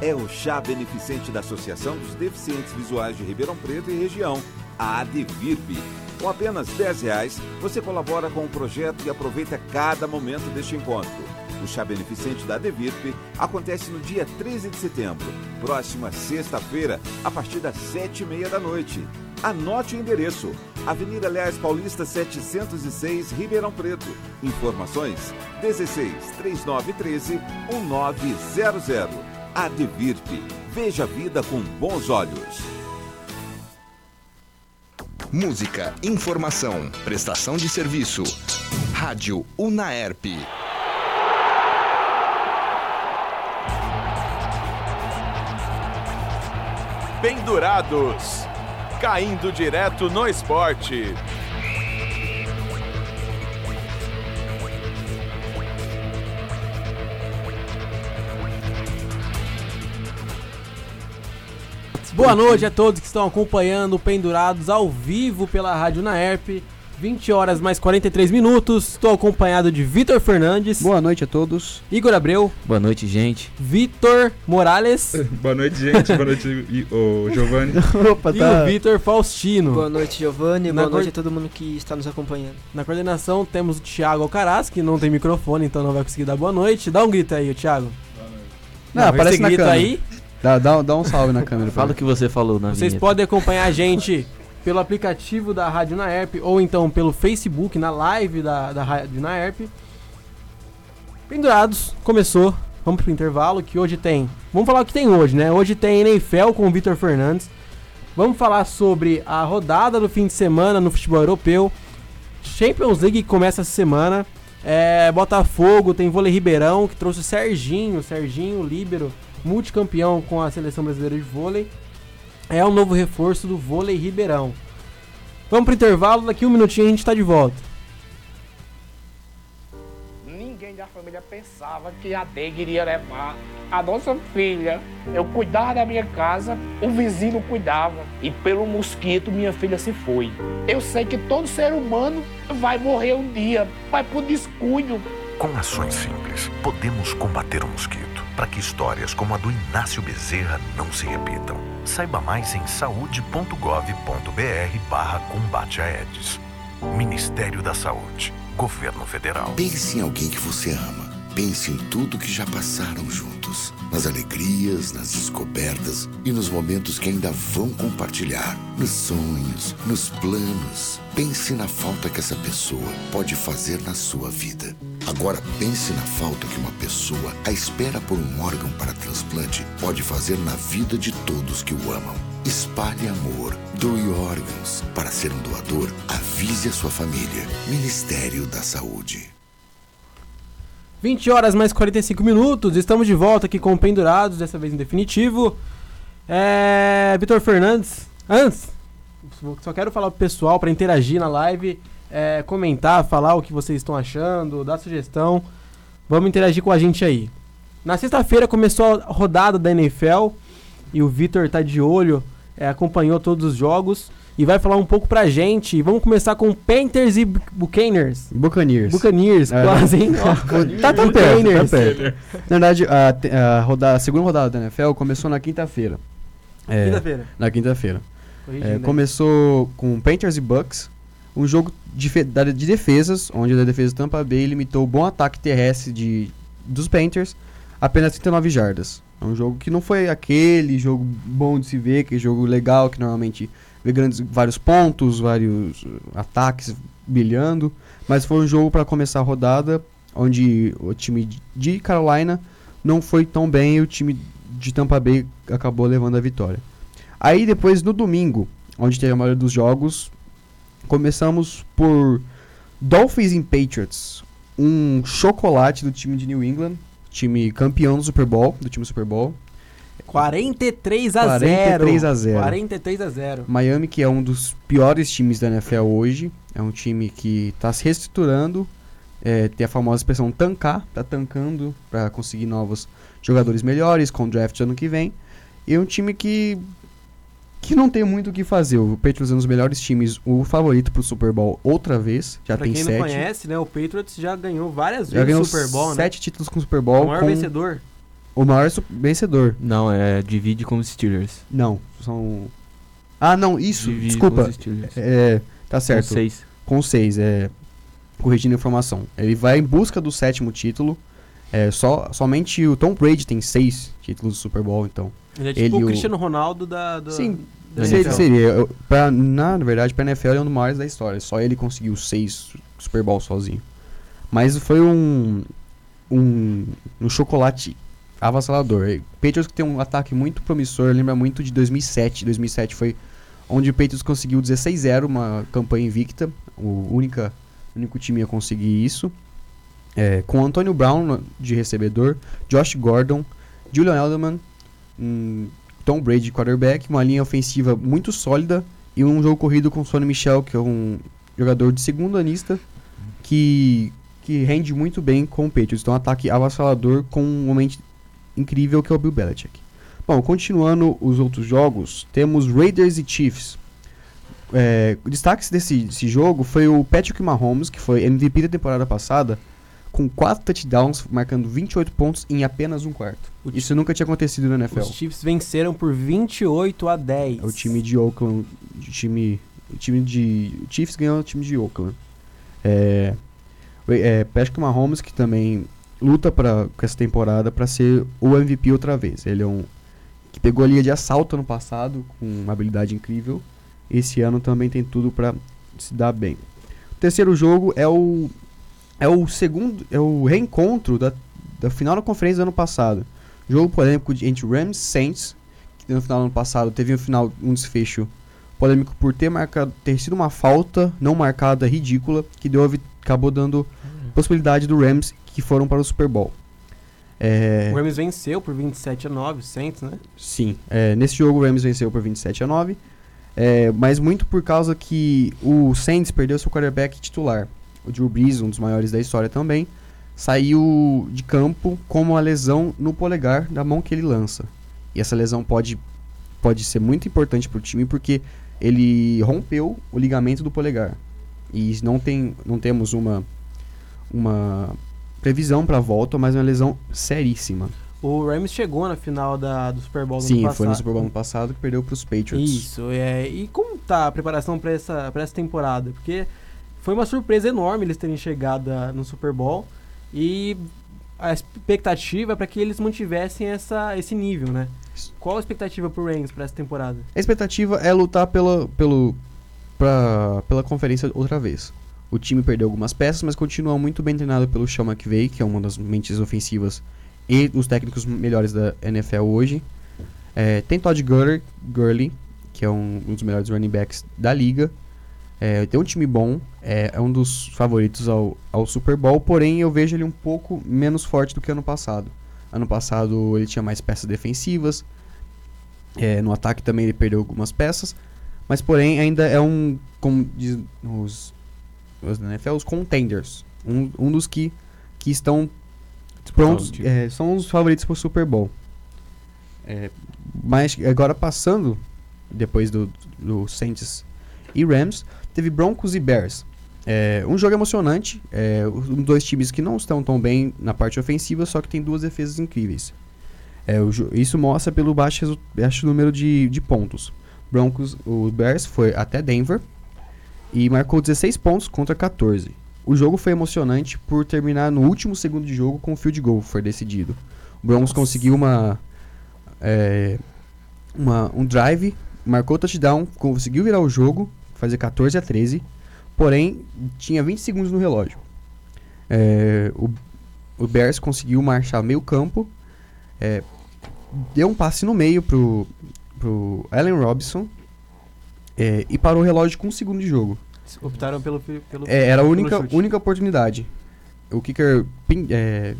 É o chá beneficente da Associação dos Deficientes Visuais de Ribeirão Preto e região, a ADVIRP. Com apenas 10 reais, você colabora com o projeto e aproveita cada momento deste encontro. O chá beneficente da ADVIRP acontece no dia 13 de setembro, próxima sexta-feira, a partir das 7h30 da noite. Anote o endereço: Avenida Leais Paulista 706, Ribeirão Preto. Informações: 16 3913 1900. Advirp. Veja a vida com bons olhos. Música, informação, prestação de serviço. Rádio Unaerp. Pendurados caindo direto no esporte. Boa noite a todos que estão acompanhando Pendurados ao vivo pela Rádio Naerp. 20 horas mais 43 minutos. Estou acompanhado de Vitor Fernandes. Boa noite a todos. Igor Abreu. Boa noite, gente. Vitor Morales. Boa noite, gente. Boa noite, o Giovanni. Opa, tá. E o Vitor Faustino. Boa noite, Giovanni. Boa noite a todo mundo que está nos acompanhando. Na coordenação temos o Thiago Alcaraz, que não tem microfone, então não vai conseguir dar boa noite. Dá um grito aí, o Thiago. Boa noite. Não, não aparece na câmera. aí. Dá, dá, dá um salve na câmera. Fala o que você falou na Vocês vinheta. podem acompanhar a gente pelo aplicativo da Rádio Naerp ou então pelo Facebook, na live da, da Rádio Naerp. Pendurados, começou. Vamos pro intervalo que hoje tem. Vamos falar o que tem hoje, né? Hoje tem NFL com o Vitor Fernandes. Vamos falar sobre a rodada do fim de semana no futebol europeu. Champions League que começa essa semana. É, Botafogo, tem vôlei Ribeirão, que trouxe o Serginho, Serginho Líbero, multicampeão com a seleção brasileira de vôlei é o novo reforço do vôlei Ribeirão. Vamos pro intervalo, daqui um minutinho a gente está de volta. Ninguém da família pensava que a Deg iria levar a nossa filha. Eu cuidava da minha casa, o vizinho cuidava. E pelo mosquito minha filha se foi. Eu sei que todo ser humano vai morrer um dia, mas por descuido. Com ações simples, podemos combater o mosquito para que histórias como a do Inácio Bezerra não se repitam. Saiba mais em saúde.gov.br barra combate a Aedes. Ministério da Saúde. Governo Federal. Pense em alguém que você ama. Pense em tudo que já passaram juntos. Nas alegrias, nas descobertas e nos momentos que ainda vão compartilhar. Nos sonhos, nos planos. Pense na falta que essa pessoa pode fazer na sua vida. Agora pense na falta que uma pessoa, à espera por um órgão para transplante, pode fazer na vida de todos que o amam. Espalhe amor, doe órgãos. Para ser um doador, avise a sua família. Ministério da Saúde. 20 horas mais 45 minutos, estamos de volta aqui com Pendurados, dessa vez em definitivo. É. Vitor Fernandes, antes, só quero falar pro pessoal para interagir na live é, comentar, falar o que vocês estão achando, dar sugestão. Vamos interagir com a gente aí. Na sexta-feira começou a rodada da NFL e o Vitor tá de olho, é, acompanhou todos os jogos e vai falar um pouco pra gente. Vamos começar com Panthers e Buccaneers. Buccaneers. Buccaneers, é. quase, hein? tá, tá perto, tá perto. Na verdade, a, a, rodada, a segunda rodada da NFL começou na quinta-feira. É, quinta-feira. Na quinta-feira. É, começou com Panthers e Bucks um jogo de, de defesas, onde a defesa Tampa Bay limitou o bom ataque terrestre de, dos Panthers apenas 39 jardas. É um jogo que não foi aquele jogo bom de se ver, aquele jogo legal que normalmente vê grandes, vários pontos, vários ataques brilhando, mas foi um jogo para começar a rodada onde o time de Carolina não foi tão bem e o time de Tampa Bay acabou levando a vitória. Aí depois no domingo, onde teve a maioria dos jogos, Começamos por Dolphins e Patriots, um chocolate do time de New England, time campeão do Super Bowl, do time Super Bowl. 43 a 43 0. a 0. 43 a 0. Miami, que é um dos piores times da NFL hoje, é um time que está se reestruturando, é, tem a famosa expressão tancar, tá tancando para conseguir novos jogadores melhores com o draft ano que vem. E é um time que que não tem muito o que fazer. O Patriots é um dos melhores times, o favorito pro Super Bowl outra vez. Já pra tem quem sete. não conhece, né? O Patriots já ganhou várias já vezes o Super Bowl, né? Sete títulos com o Super Bowl. O maior com vencedor. O maior vencedor. Não, é divide com os Steelers. Não, são. Ah, não, isso, divide desculpa. É, tá certo. Com seis. Com seis, é. Corrigindo a informação. Ele vai em busca do sétimo título. É, só, somente o Tom Brady tem seis títulos do Super Bowl, então. Ele é tipo ele, o Cristiano Ronaldo da. da Sim, da seria. seria pra, na, verdade, pra NFL é um dos maiores da história. Só ele conseguiu seis Super Bowl sozinho. Mas foi um. Um, um chocolate avassalador. Patriots que tem um ataque muito promissor, lembra muito de 2007. 2007 foi onde o Patriots conseguiu 16-0, uma campanha invicta, o única, único time a conseguir isso. É, com Antonio Brown de recebedor, Josh Gordon, Julian Edelman, um Tom Brady quarterback, uma linha ofensiva muito sólida e um jogo corrido com Sonny Michel, que é um jogador de segundo anista que, que rende muito bem com o Patriots. Então, um ataque avassalador com um momento incrível que é o Bill Belichick. Bom, continuando os outros jogos, temos Raiders e Chiefs. É, desse, desse jogo foi o Patrick Mahomes, que foi MVP da temporada passada, com 4 touchdowns, marcando 28 pontos em apenas um quarto. O Isso nunca tinha acontecido na NFL. Os Chiefs venceram por 28 a 10. É o time de Oakland, o time, o time de o Chiefs ganhou o time de Oakland. É, é, Patrick Mahomes que também luta para com essa temporada para ser o MVP outra vez. Ele é um que pegou a liga de assalto no passado com uma habilidade incrível. Esse ano também tem tudo para se dar bem. O terceiro jogo é o é o segundo é o reencontro da, da final da conferência do ano passado. Jogo polêmico entre Rams e Saints, que no final do ano passado teve um final um desfecho polêmico por ter marcado ter sido uma falta não marcada ridícula que deu acabou dando possibilidade do Rams que foram para o Super Bowl. É... O Rams venceu por 27 a 9, o Saints, né? Sim, é, nesse jogo o Rams venceu por 27 a 9, é, mas muito por causa que o Saints perdeu seu quarterback titular. O Drew Brees, um dos maiores da história também, saiu de campo com uma lesão no polegar da mão que ele lança. E essa lesão pode, pode ser muito importante para o time porque ele rompeu o ligamento do polegar. E não, tem, não temos uma, uma previsão para volta, mas uma lesão seríssima. O Rams chegou na final da, do Super Bowl Sim, foi no Super Bowl ano passado que perdeu para os Patriots. Isso, é. E como tá a preparação para essa, essa temporada? Porque foi uma surpresa enorme eles terem chegado no Super Bowl e a expectativa é para que eles mantivessem essa, esse nível, né? Qual a expectativa pro Rams para essa temporada? A expectativa é lutar pela, pelo, pra, pela conferência outra vez. O time perdeu algumas peças, mas continua muito bem treinado pelo Sean McVay, que é uma das mentes ofensivas e os técnicos melhores da NFL hoje. É, tem Todd Gurley, Gurley, que é um, um, dos melhores running backs da liga. É, tem um time bom, é, é, um dos favoritos ao, ao Super Bowl, porém eu vejo ele um pouco menos forte do que ano passado. Ano passado ele tinha mais peças defensivas, é, no ataque também ele perdeu algumas peças, mas porém ainda é um, como diz os os NFL, os contenders. Um, um dos que, que estão prontos, é, são os favoritos para o Super Bowl. É, mas agora passando, depois do, do Saints e Rams, teve Broncos e Bears. É, um jogo emocionante, é, um, dois times que não estão tão bem na parte ofensiva, só que tem duas defesas incríveis. É, o, isso mostra pelo baixo, baixo número de, de pontos. Broncos, o Bears foi até Denver, e marcou 16 pontos contra 14. O jogo foi emocionante por terminar no último segundo de jogo com o field goal foi decidido. O Broncos conseguiu uma, é, uma um drive, marcou touchdown, conseguiu virar o jogo, fazer 14 a 13, porém tinha 20 segundos no relógio. É, o, o Bears conseguiu marchar meio campo, é, deu um passe no meio pro, pro Allen Robinson, é, e parou o relógio com um segundo de jogo. Optaram pelo. pelo é, era a única, única oportunidade. O kicker. Pin, é,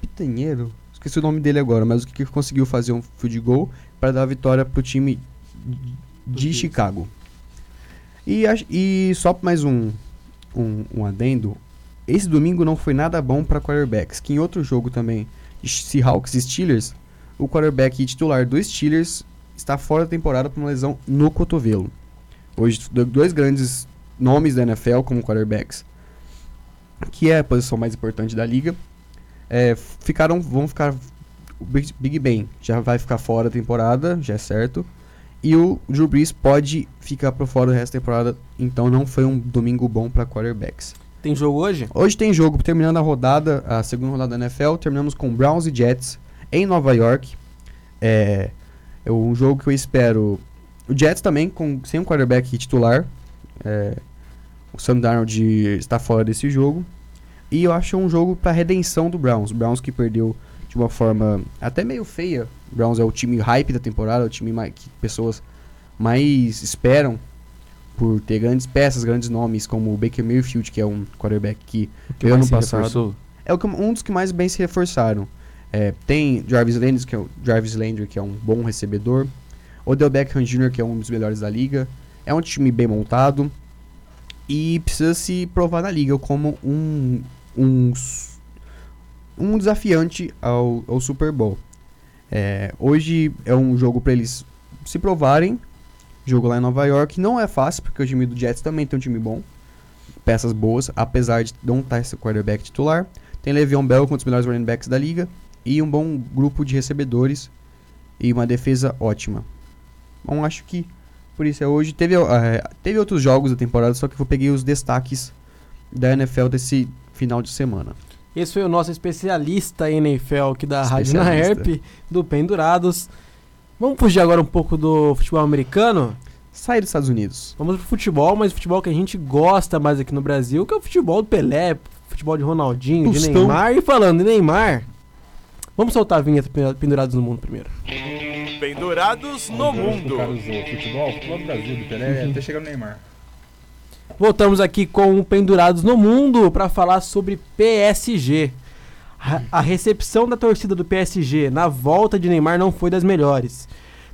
Pitanheiro? Esqueci o nome dele agora, mas o kicker conseguiu fazer um field goal para dar a vitória pro time de Chicago. E, e só mais um, um, um adendo. Esse domingo não foi nada bom para quarterbacks. Que em outro jogo também, Seahawks e Steelers, o quarterback titular dos Steelers está fora da temporada por uma lesão no cotovelo. Hoje, dois grandes nomes da NFL como quarterbacks, que é a posição mais importante da liga, é, ficaram, vão ficar o Big Ben já vai ficar fora da temporada, já é certo. E o Drew Brees pode ficar por fora do resto da temporada. Então não foi um domingo bom para quarterbacks. Tem jogo hoje? Hoje tem jogo, terminando a rodada, a segunda rodada da NFL. Terminamos com Browns e Jets em Nova York. É, é um jogo que eu espero. O Jets também, com, sem um quarterback titular. É, o Sam Darnold está fora desse jogo. E eu acho um jogo para redenção do Browns. O Browns que perdeu de uma forma até meio feia. O Browns é o time hype da temporada, é o time que pessoas mais esperam por ter grandes peças, grandes nomes, como o Baker Mayfield, que é um quarterback que, que ano passado reforçou? é um dos que mais bem se reforçaram. É, tem Jarvis Landry, que é o Jarvis Landry, que é um bom recebedor. Odell Beckham Jr., que é um dos melhores da liga. É um time bem montado e precisa se provar na liga como um um, um desafiante ao, ao Super Bowl. É, hoje é um jogo para eles se provarem. Jogo lá em Nova York. Não é fácil, porque o time do Jets também tem um time bom. Peças boas, apesar de não estar esse quarterback titular. Tem Le'Veon Bell, com um dos melhores running backs da liga. E um bom grupo de recebedores. E uma defesa ótima. Bom, acho que por isso é hoje. Teve, uh, teve outros jogos da temporada, só que eu peguei os destaques da NFL desse final de semana. Esse foi o nosso especialista em NFL aqui da Rádio na Herp, do Pendurados. Vamos fugir agora um pouco do futebol americano? Sair dos Estados Unidos. Vamos pro futebol, mas o futebol que a gente gosta mais aqui no Brasil, que é o futebol do Pelé, futebol de Ronaldinho, Pustão. de Neymar. E falando de Neymar, vamos soltar a vinheta Pendurados no Mundo primeiro. Pendurados no Mundo. Futebol, futebol do Brasil, do Pelé, até chegar no Neymar. Voltamos aqui com Pendurados no Mundo para falar sobre PSG. A recepção da torcida do PSG na volta de Neymar não foi das melhores.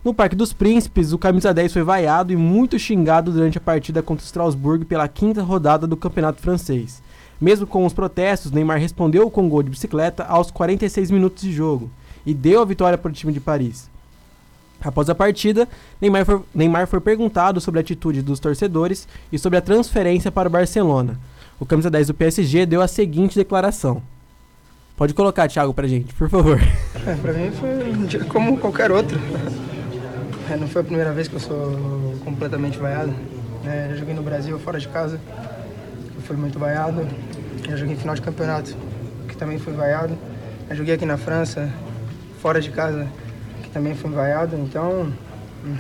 No Parque dos Príncipes, o camisa 10 foi vaiado e muito xingado durante a partida contra o Strasbourg pela quinta rodada do Campeonato Francês. Mesmo com os protestos, Neymar respondeu com gol de bicicleta aos 46 minutos de jogo e deu a vitória para o time de Paris. Após a partida, Neymar foi, Neymar foi perguntado sobre a atitude dos torcedores e sobre a transferência para o Barcelona. O camisa 10 do PSG deu a seguinte declaração. Pode colocar, Thiago, pra gente, por favor. É, pra mim foi um dia como qualquer outro. É, não foi a primeira vez que eu sou completamente vaiado. É, já joguei no Brasil, fora de casa, eu fui muito vaiado. Já joguei em final de campeonato, que também fui vaiado. Já joguei aqui na França, fora de casa, também fui vaiado, então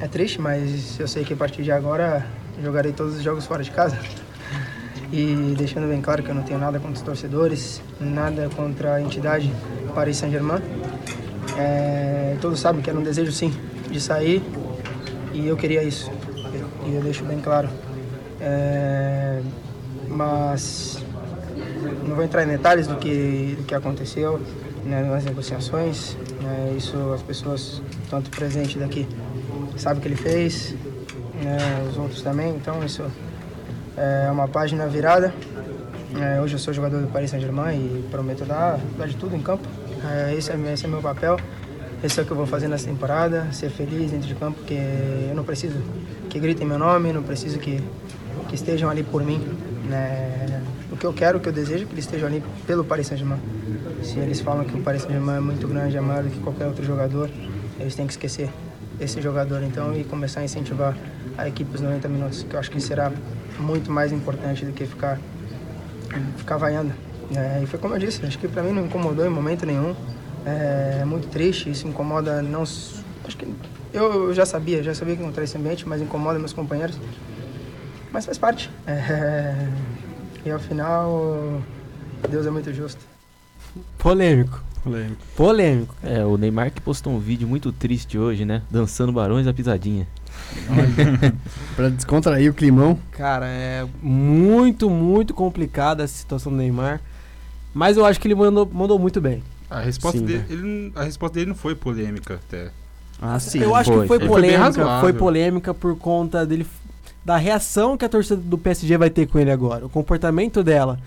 é, triste, mas eu sei que a partir de agora jogarei todos os jogos fora de casa. E deixando bem claro que eu não tenho nada contra os torcedores, nada contra a entidade Paris Saint-Germain. É, todos sabem que era um desejo sim de sair e eu queria isso. E eu deixo bem claro. É, mas não vou entrar em detalhes do que, do que aconteceu né, nas negociações. Né, isso as pessoas, tanto presente daqui, sabem o que ele fez, né, os outros também. Então isso é uma página virada. É, hoje eu sou jogador do Paris Saint-Germain e prometo dar, dar de tudo em campo. É, esse, é, esse é meu papel. Esse é o que eu vou fazer nessa temporada, ser feliz dentro de campo, porque eu não preciso que gritem meu nome, não preciso que, que estejam ali por mim. Né? Que eu quero, o que eu desejo, é que eles estejam ali pelo Paris Saint-Germain. Se eles falam que o Paris Saint-Germain é muito grande, é maior do que qualquer outro jogador, eles têm que esquecer esse jogador então e começar a incentivar a equipe os 90 minutos, que eu acho que será muito mais importante do que ficar ficar vaiando. É, e foi como eu disse, acho que para mim não incomodou em momento nenhum. É, é muito triste, isso incomoda não acho que eu já sabia, já sabia que encontrar esse ambiente, mas incomoda meus companheiros. Mas faz parte. É, e ao final, Deus é muito justo. Polêmico. Polêmico. Polêmico. É, o Neymar que postou um vídeo muito triste hoje, né? Dançando Barões da Pisadinha. pra descontrair o climão. Cara, é muito, muito complicada essa situação do Neymar. Mas eu acho que ele mandou, mandou muito bem. A resposta, sim, dele, ele, a resposta dele não foi polêmica até. Ah, sim. Eu acho foi. que foi polêmica. Foi, foi, polêmica por conta dele da reação que a torcida do PSG vai ter com ele agora. O comportamento dela.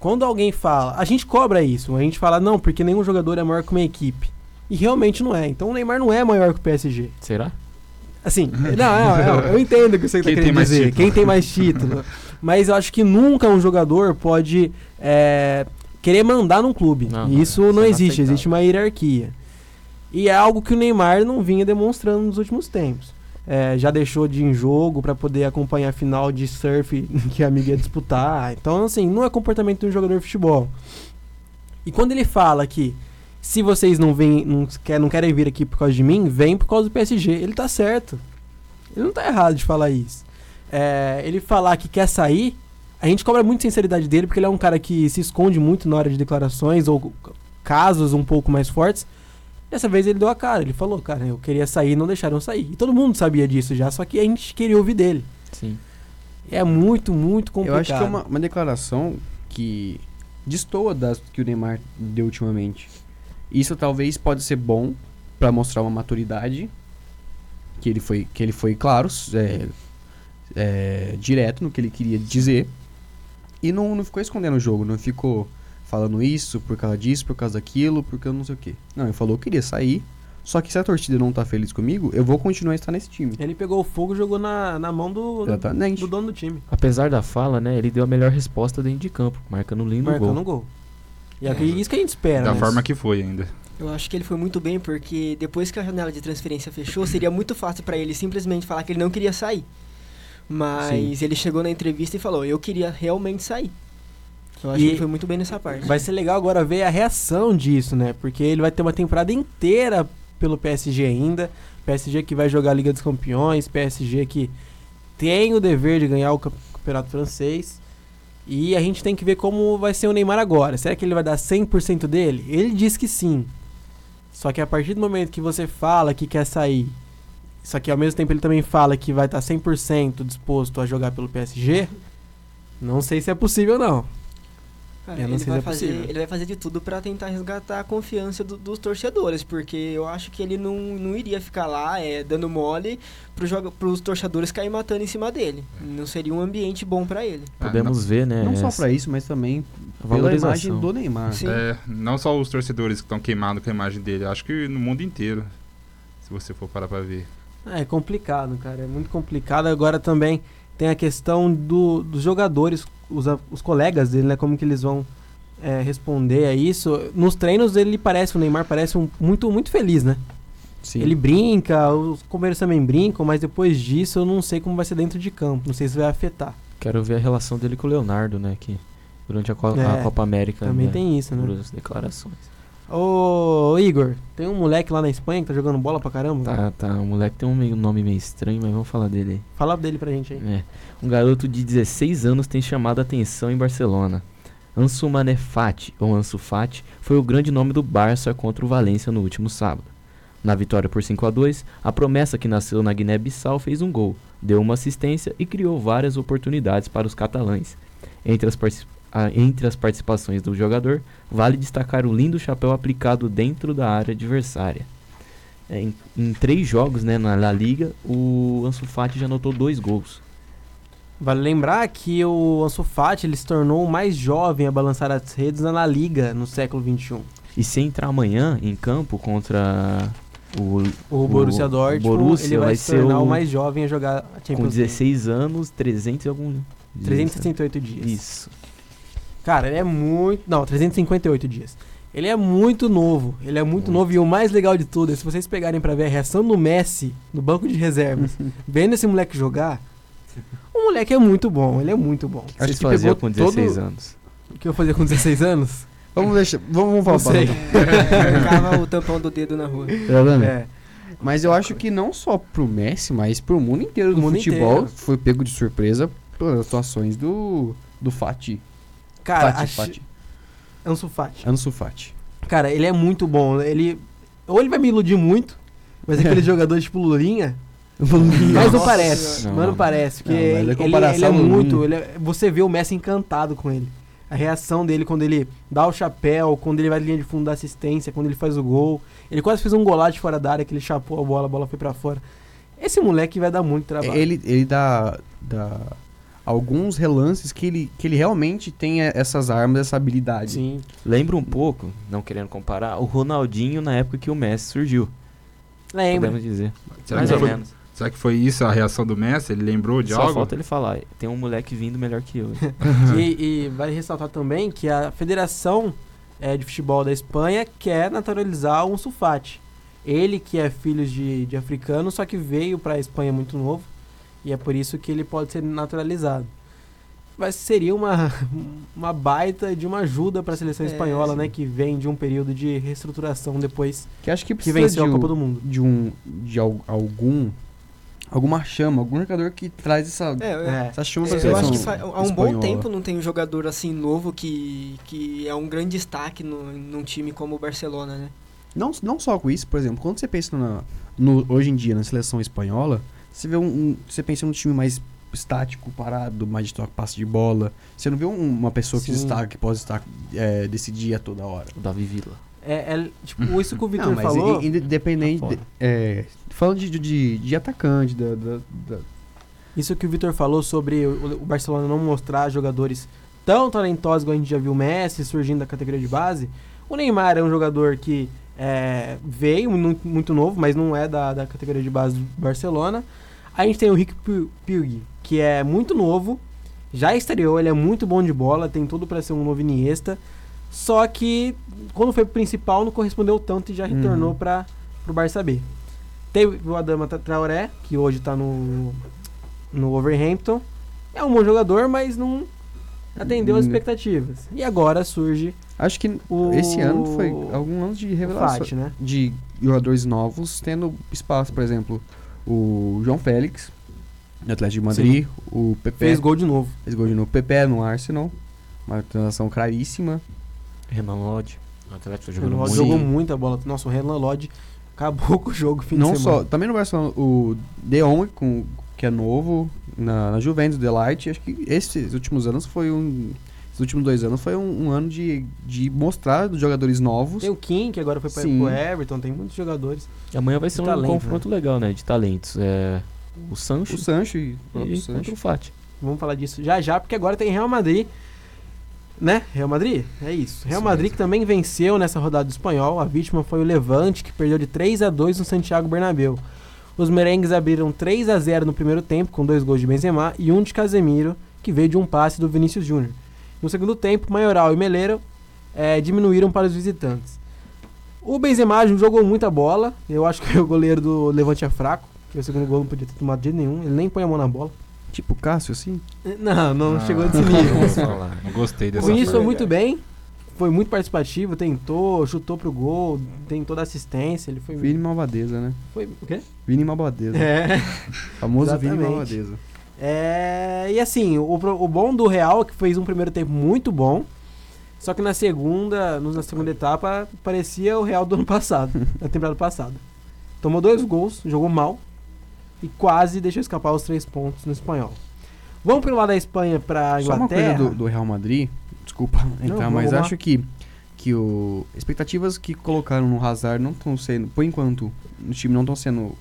Quando alguém fala, a gente cobra isso, a gente fala, não, porque nenhum jogador é maior que uma equipe. E realmente não é. Então o Neymar não é maior que o PSG. Será? Assim, não, não, eu entendo o que você está querendo dizer. Quem tem mais título. Mas eu acho que nunca um jogador pode é, querer mandar num clube. Não, isso não, não é existe, inaceitável. existe uma hierarquia. E é algo que o Neymar não vinha demonstrando nos últimos tempos. É, já deixou de ir em jogo para poder acompanhar a final de surf que a amiga ia disputar. Então, assim, não é comportamento de um jogador de futebol. E quando ele fala que se vocês não vêm, não, quer, não querem vir aqui por causa de mim, vem por causa do PSG. Ele tá certo. Ele não tá errado de falar isso. É, ele falar que quer sair, a gente cobra muito sinceridade dele, porque ele é um cara que se esconde muito na hora de declarações ou casos um pouco mais fortes. Dessa vez ele deu a cara, ele falou, cara, eu queria sair, não deixaram eu sair. E todo mundo sabia disso já, só que a gente queria ouvir dele. Sim. É muito, muito complicado. Eu acho que é uma, uma declaração que destoa das que o Neymar deu ultimamente. Isso talvez pode ser bom pra mostrar uma maturidade que ele foi, que ele foi claro, é, é, direto no que ele queria dizer e não, não ficou escondendo o jogo, não ficou falando isso por causa disso, por causa daquilo, porque eu não sei o que. Não, ele falou que queria sair, só que se a torcida não tá feliz comigo, eu vou continuar a estar nesse time. Ele pegou o fogo e jogou na, na mão do, do, Exatamente. do dono do time. Apesar da fala, né, ele deu a melhor resposta dentro de campo, marcando um lindo Marcando gol. um gol. E é isso que a gente espera. Da né? forma que foi ainda. Eu acho que ele foi muito bem porque depois que a janela de transferência fechou, seria muito fácil pra ele simplesmente falar que ele não queria sair. Mas ele chegou na entrevista e falou: "Eu queria realmente sair". Eu acho E que foi muito bem nessa parte. Vai ser legal agora ver a reação disso, né? Porque ele vai ter uma temporada inteira pelo PSG ainda. PSG que vai jogar a Liga dos Campeões, PSG que tem o dever de ganhar o camp- Campeonato Francês. E a gente tem que ver como vai ser o Neymar agora. Será que ele vai dar 100% dele? Ele diz que sim. Só que a partir do momento que você fala que quer sair, só que ao mesmo tempo ele também fala que vai estar 100% disposto a jogar pelo PSG, não sei se é possível não. Cara, não ele, sei se vai é fazer, ele vai fazer de tudo pra tentar resgatar a confiança do- dos torcedores, porque eu acho que ele não, não iria ficar lá é, dando mole joga, pros torcedores cair matando em cima dele. Não seria um ambiente bom pra ele. Podemos ver, né? Não só pra isso, mas também a pela valorização. imagem do Neymar. É, não só os torcedores que estão queimados com a imagem dele, acho que no mundo inteiro, se você for parar pra ver. É complicado, cara. É muito complicado. Agora também tem a questão do, dos jogadores, os, a- os colegas dele, né? Como que eles vão é, responder a isso. Nos treinos ele parece, o Neymar parece um, muito, muito feliz, né? Sim. Ele brinca, os companheiros também brincam, mas depois disso eu não sei como vai ser dentro de campo. Não sei se vai afetar. Quero ver a relação dele com o Leonardo, né? Que durante a, Co- a É, Copa América. também né, tem isso, né? as declarações. Ô, Igor, tem um moleque lá na Espanha que tá jogando bola pra caramba. Tá, tá. O moleque tem um nome meio estranho, mas vamos falar dele aí. Fala dele pra gente aí. É. Um garoto de 16 anos tem chamado a atenção em Barcelona. Ansu Manefati, ou Ansu Fati, foi o grande nome do Barça contra o Valência no último sábado. Na vitória por 5 a 2, a promessa que nasceu na Guiné-Bissau fez um gol, deu uma assistência e criou várias oportunidades para os catalães. Entre as, ah, entre as participações do jogador, vale destacar o lindo chapéu aplicado dentro da área adversária. É, em, em três jogos né, na La Liga, o Ansu Fati já anotou dois gols. Vale lembrar que o Ansu Fati ele se tornou o mais jovem a balançar as redes na La Liga no século XXI. E se entrar amanhã em campo contra o, O Borussia Dortmund Borussia ele vai, vai se ser tornar o o- mais jovem a jogar a Champions com League. 16 anos, 300 e algum. dias, né? 368 dias. Isso. Cara, ele é muito. Não, 358 dias. Ele é muito novo. Ele é muito novo. E o mais legal de tudo é se vocês pegarem pra ver a reação do Messi no banco de reservas, vendo esse moleque jogar. O moleque é muito bom. Ele é muito bom. O que vocês faziam com 16 anos? O que eu fazia com 16 anos? Vamos deixar. Vamos, vamos Não falar sei. Arrancava o tampão do dedo na rua. Tá vendo? É. Mas eu acho que não só pro Messi, mas pro mundo inteiro do mundo futebol inteiro. foi pego de surpresa pelas atuações do, do Fati. Cara, Fati, Fati. Ansu Fati. Ansu Fati. Cara, ele é muito bom. Ele. Ou ele vai me iludir muito, mas aquele jogador tipo Lulinha. Mas não parece. Não Não, parece. Porque não, mas a ele, ele, é muito. ele é- você vê o Messi encantado com ele. A reação dele quando ele dá o chapéu, quando ele vai na linha de fundo da assistência, quando ele faz o gol. Ele quase fez um golaço de fora da área, que ele chapou a bola, a bola foi pra fora. Esse moleque vai dar muito trabalho. Ele, ele dá, dá alguns relances que ele, que ele realmente tem essas armas, essa habilidade. Sim. Lembra um pouco, não querendo comparar, o Ronaldinho na época que o Messi surgiu. Lembra. Podemos dizer. Será Mais que ou foi- menos. Será que foi isso a reação do Messi? Ele lembrou de Só algo? falta ele falar, tem um moleque vindo melhor que eu. e, e vale ressaltar também que a Federação é, de Futebol da Espanha quer naturalizar um sulfate. Ele que é filho de, de africano, só que veio para a Espanha muito novo. E é por isso que ele pode ser naturalizado. Mas seria uma, uma baita de uma ajuda para a seleção É, espanhola, sim. né? Que vem de um período de reestruturação depois Que acho que que precisa venceu de, a Copa um- do Mundo. de um de al- algum alguma chama, algum jogador que traz essa É, É. essa chama pra Eu acho que há um bom espanhola. tempo não tem um jogador assim novo que, que é um grande destaque no, num time como o Barcelona, né? Não, não só com isso, por exemplo, quando você pensa na, no, hoje em dia na seleção espanhola, você vê um, um- você pensa num time mais estático, parado, mais de toque, passe de bola. Você não vê um- uma pessoa que Sim. destaca, que pode estar é, decidir a toda hora. O Davi Villa. É, é, tipo, isso que o Vitor falou. independente, Tá de- é, falando de, de, de atacante, da, da- da- Isso que o Vitor falou sobre o, o Barcelona não mostrar jogadores tão talentosos igual a gente já viu o Messi surgindo da categoria de base. O Neymar é um jogador que é, veio mu- muito novo, mas não é da, da categoria de base do Barcelona. A gente tem o Rick Pu- Puig, que é muito novo, já estreou, ele é muito bom de bola, tem tudo para ser um novo Iniesta. Só que quando foi pro principal não correspondeu tanto e já retornou Uhum. para pro Barça B. Teve o Adama Tra- Traoré, que hoje tá no no Overhampton. É um bom jogador, mas não atendeu as Hum. expectativas. E agora surge Acho que o esse ano foi algum ano de revelação Fati, né? de jogadores novos tendo espaço, por exemplo, o João Félix, do Atlético de Madrid, o Pepe Fez gol de novo. fez gol de novo, Pepe no Arsenal, uma transação claríssima. Renan Lodge. O Atlético Lodge muito. jogou muita bola. Nossa, o Renan Lodge acabou com o jogo fim Não de só, também no Barcelona, o De Jong, com, que é novo, na, na Juventus, Delight, acho que esses últimos anos foi um... Esses últimos dois anos foi um, um ano de, de mostrar dos jogadores novos. Tem o Kim, que agora foi para o Everton, tem muitos jogadores. E amanhã vai ser um Talento, confronto legal, né? De talentos. É, o Sancho O Sancho e o próprio e Sancho. contra o Fati. Vamos falar disso já já, porque agora tem Real Madrid. Né? Real Madrid? É isso. Real Isso Madrid mesmo. que também venceu nessa rodada do espanhol. A vítima foi o Levante, que perdeu de 3 a 2 no Santiago Bernabéu. Os merengues abriram 3 a 0 no primeiro tempo, com dois gols de Benzema e um de Casemiro, que veio de um passe do Vinícius Júnior. No segundo tempo, Maioral e Meleiro eh, diminuíram para os visitantes. O Benzema jogou muita bola. Eu acho que o goleiro do Levante é fraco, que o segundo gol não podia ter tomado de jeito nenhum. Ele nem põe a mão na bola. Tipo Cássio, assim. Não, não Ah, chegou nesse nível. Falar. Não gostei O dessa Vinícius foi frase. muito bem, foi muito participativo, tentou, chutou pro gol, tem toda a assistência, ele foi... Vini Malvadeza, né? foi o quê? Vini Malvadeza. É, Famoso Vini. Malvadeza. é, e assim, o, pro- o bom do Real é que fez um primeiro tempo muito bom, só que na segunda, na segunda etapa, parecia o Real do ano passado, da temporada passada. Tomou dois gols, jogou mal, e quase deixou escapar os três pontos no espanhol. Vamos pelo lado da Espanha pra Só uma Inglaterra. coisa do, do Real Madrid, desculpa entrar, vamos mas acho que, que o expectativas que colocaram no Hazard não estão sendo, por enquanto, no time não estão sendo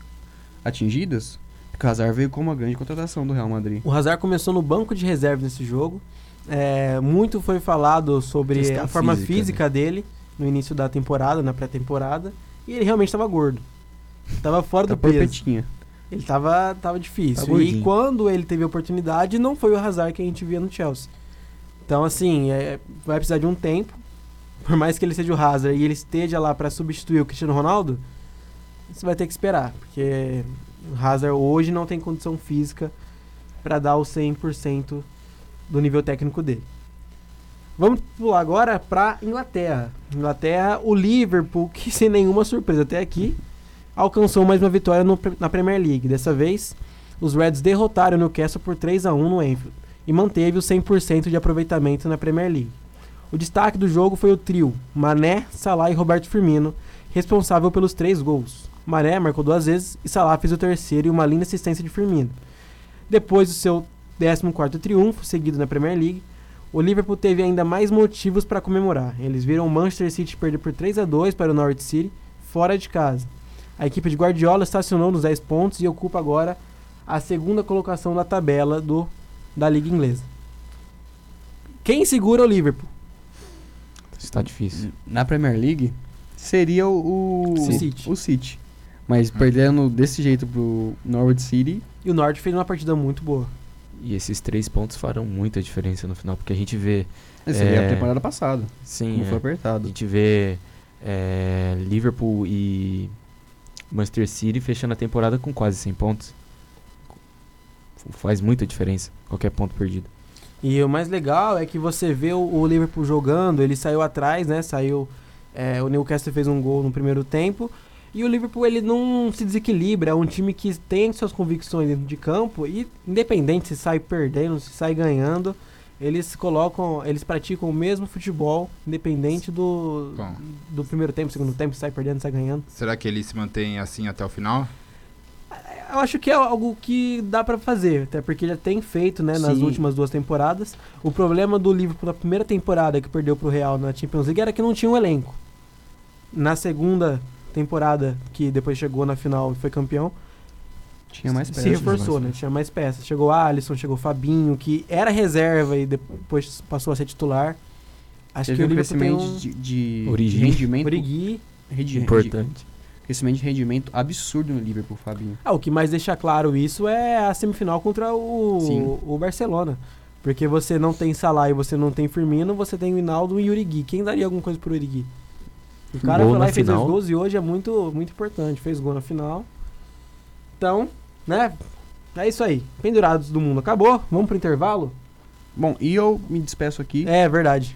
atingidas, porque o Hazard veio como uma grande contratação do Real Madrid. O Hazard começou no banco de reserva nesse jogo. É, muito foi falado sobre Questão a forma física, física, dele no início da temporada, na pré-temporada. E ele realmente estava gordo. Tava fora Tá do peso. porpetinha. Ele tava, tava difícil. Tá e quando ele teve a oportunidade, não foi o Hazard que a gente via no Chelsea. Então, assim, é, vai precisar de um tempo. Por mais que ele seja o Hazard e ele esteja lá para substituir o Cristiano Ronaldo, você vai ter que esperar. Porque o Hazard hoje não tem condição física para dar o 100% do nível técnico dele. Vamos pular agora para Inglaterra. Inglaterra, o Liverpool, que sem nenhuma surpresa até aqui, alcançou mais uma vitória no na Premier League. Dessa vez, os Reds derrotaram o Newcastle por 3 a 1 no Anfield e manteve o 100% de aproveitamento na Premier League. O destaque do jogo foi o trio Mané, Salah e Roberto Firmino, responsável pelos três gols. Mané marcou duas vezes e Salah fez o terceiro e uma linda assistência de Firmino. Depois do seu 14º triunfo seguido na Premier League, o Liverpool teve ainda mais motivos para comemorar. Eles viram o Manchester City perder por 3 a 2 para o Norwich City, fora de casa. A equipe de Guardiola estacionou nos 10 pontos e ocupa agora a segunda colocação da tabela do, da Liga Inglesa. Quem segura o Liverpool? Está difícil. Na Premier League, seria o, o, City. o City. Mas perdendo desse jeito pro Norwich City. E o Norte fez uma partida muito boa. E esses três pontos farão muita diferença no final, porque a gente vê. Essa é, é a temporada passada. Sim. Como é, foi apertado. A gente vê é, Liverpool e Manchester City fechando a temporada com quase 100 pontos. Faz muita diferença qualquer ponto perdido. E o mais legal é que você vê o, o Liverpool jogando, ele saiu atrás, né? Saiu. É, o Newcastle fez um gol no primeiro tempo. E o Liverpool ele não se desequilibra, é um time que tem suas convicções dentro de campo e independente se sai perdendo, se sai ganhando, eles colocam, eles praticam o mesmo futebol, independente do Bom. do primeiro tempo, segundo tempo, se sai perdendo, se sai ganhando. Será que ele se mantém assim até o final? Eu acho que é algo que dá para fazer, até porque já tem feito, né, nas últimas duas temporadas. O problema do Liverpool na primeira temporada que perdeu pro Real na Champions League era que não tinha um elenco. Na segunda temporada que depois chegou na final e foi campeão, tinha mais peças. Se reforçou, né? Tinha mais peças. Chegou Alisson, chegou Fabinho, que era reserva e depois passou a ser titular. Acho Teve que o crescimento um... de, de, Origi. rendimento Origi. importante. Crescimento de rendimento absurdo no Liverpool, Fabinho. Ah, o que mais deixa claro isso é a semifinal contra o, o Barcelona. Porque você não tem Salah e você não tem Firmino, você tem o Hinaldo e o Urigui. Quem daria alguma coisa pro Urigui? O cara gol foi lá e fez dois gols e hoje é muito, muito importante. Fez gol na final. Então, né? É isso aí. Pendurados do mundo acabou. Vamos pro intervalo? Bom, e eu me despeço aqui. É verdade.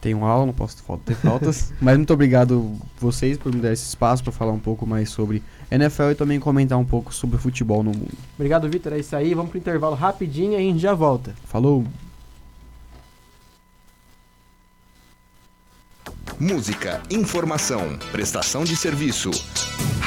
Tenho aula, não posso ter faltas. mas muito obrigado vocês por me dar esse espaço para falar um pouco mais sobre NFL e também comentar um pouco sobre futebol no mundo. Obrigado, Vitor. É isso aí. Vamos pro intervalo rapidinho e a gente já volta. Falou! Música, informação, prestação de serviço.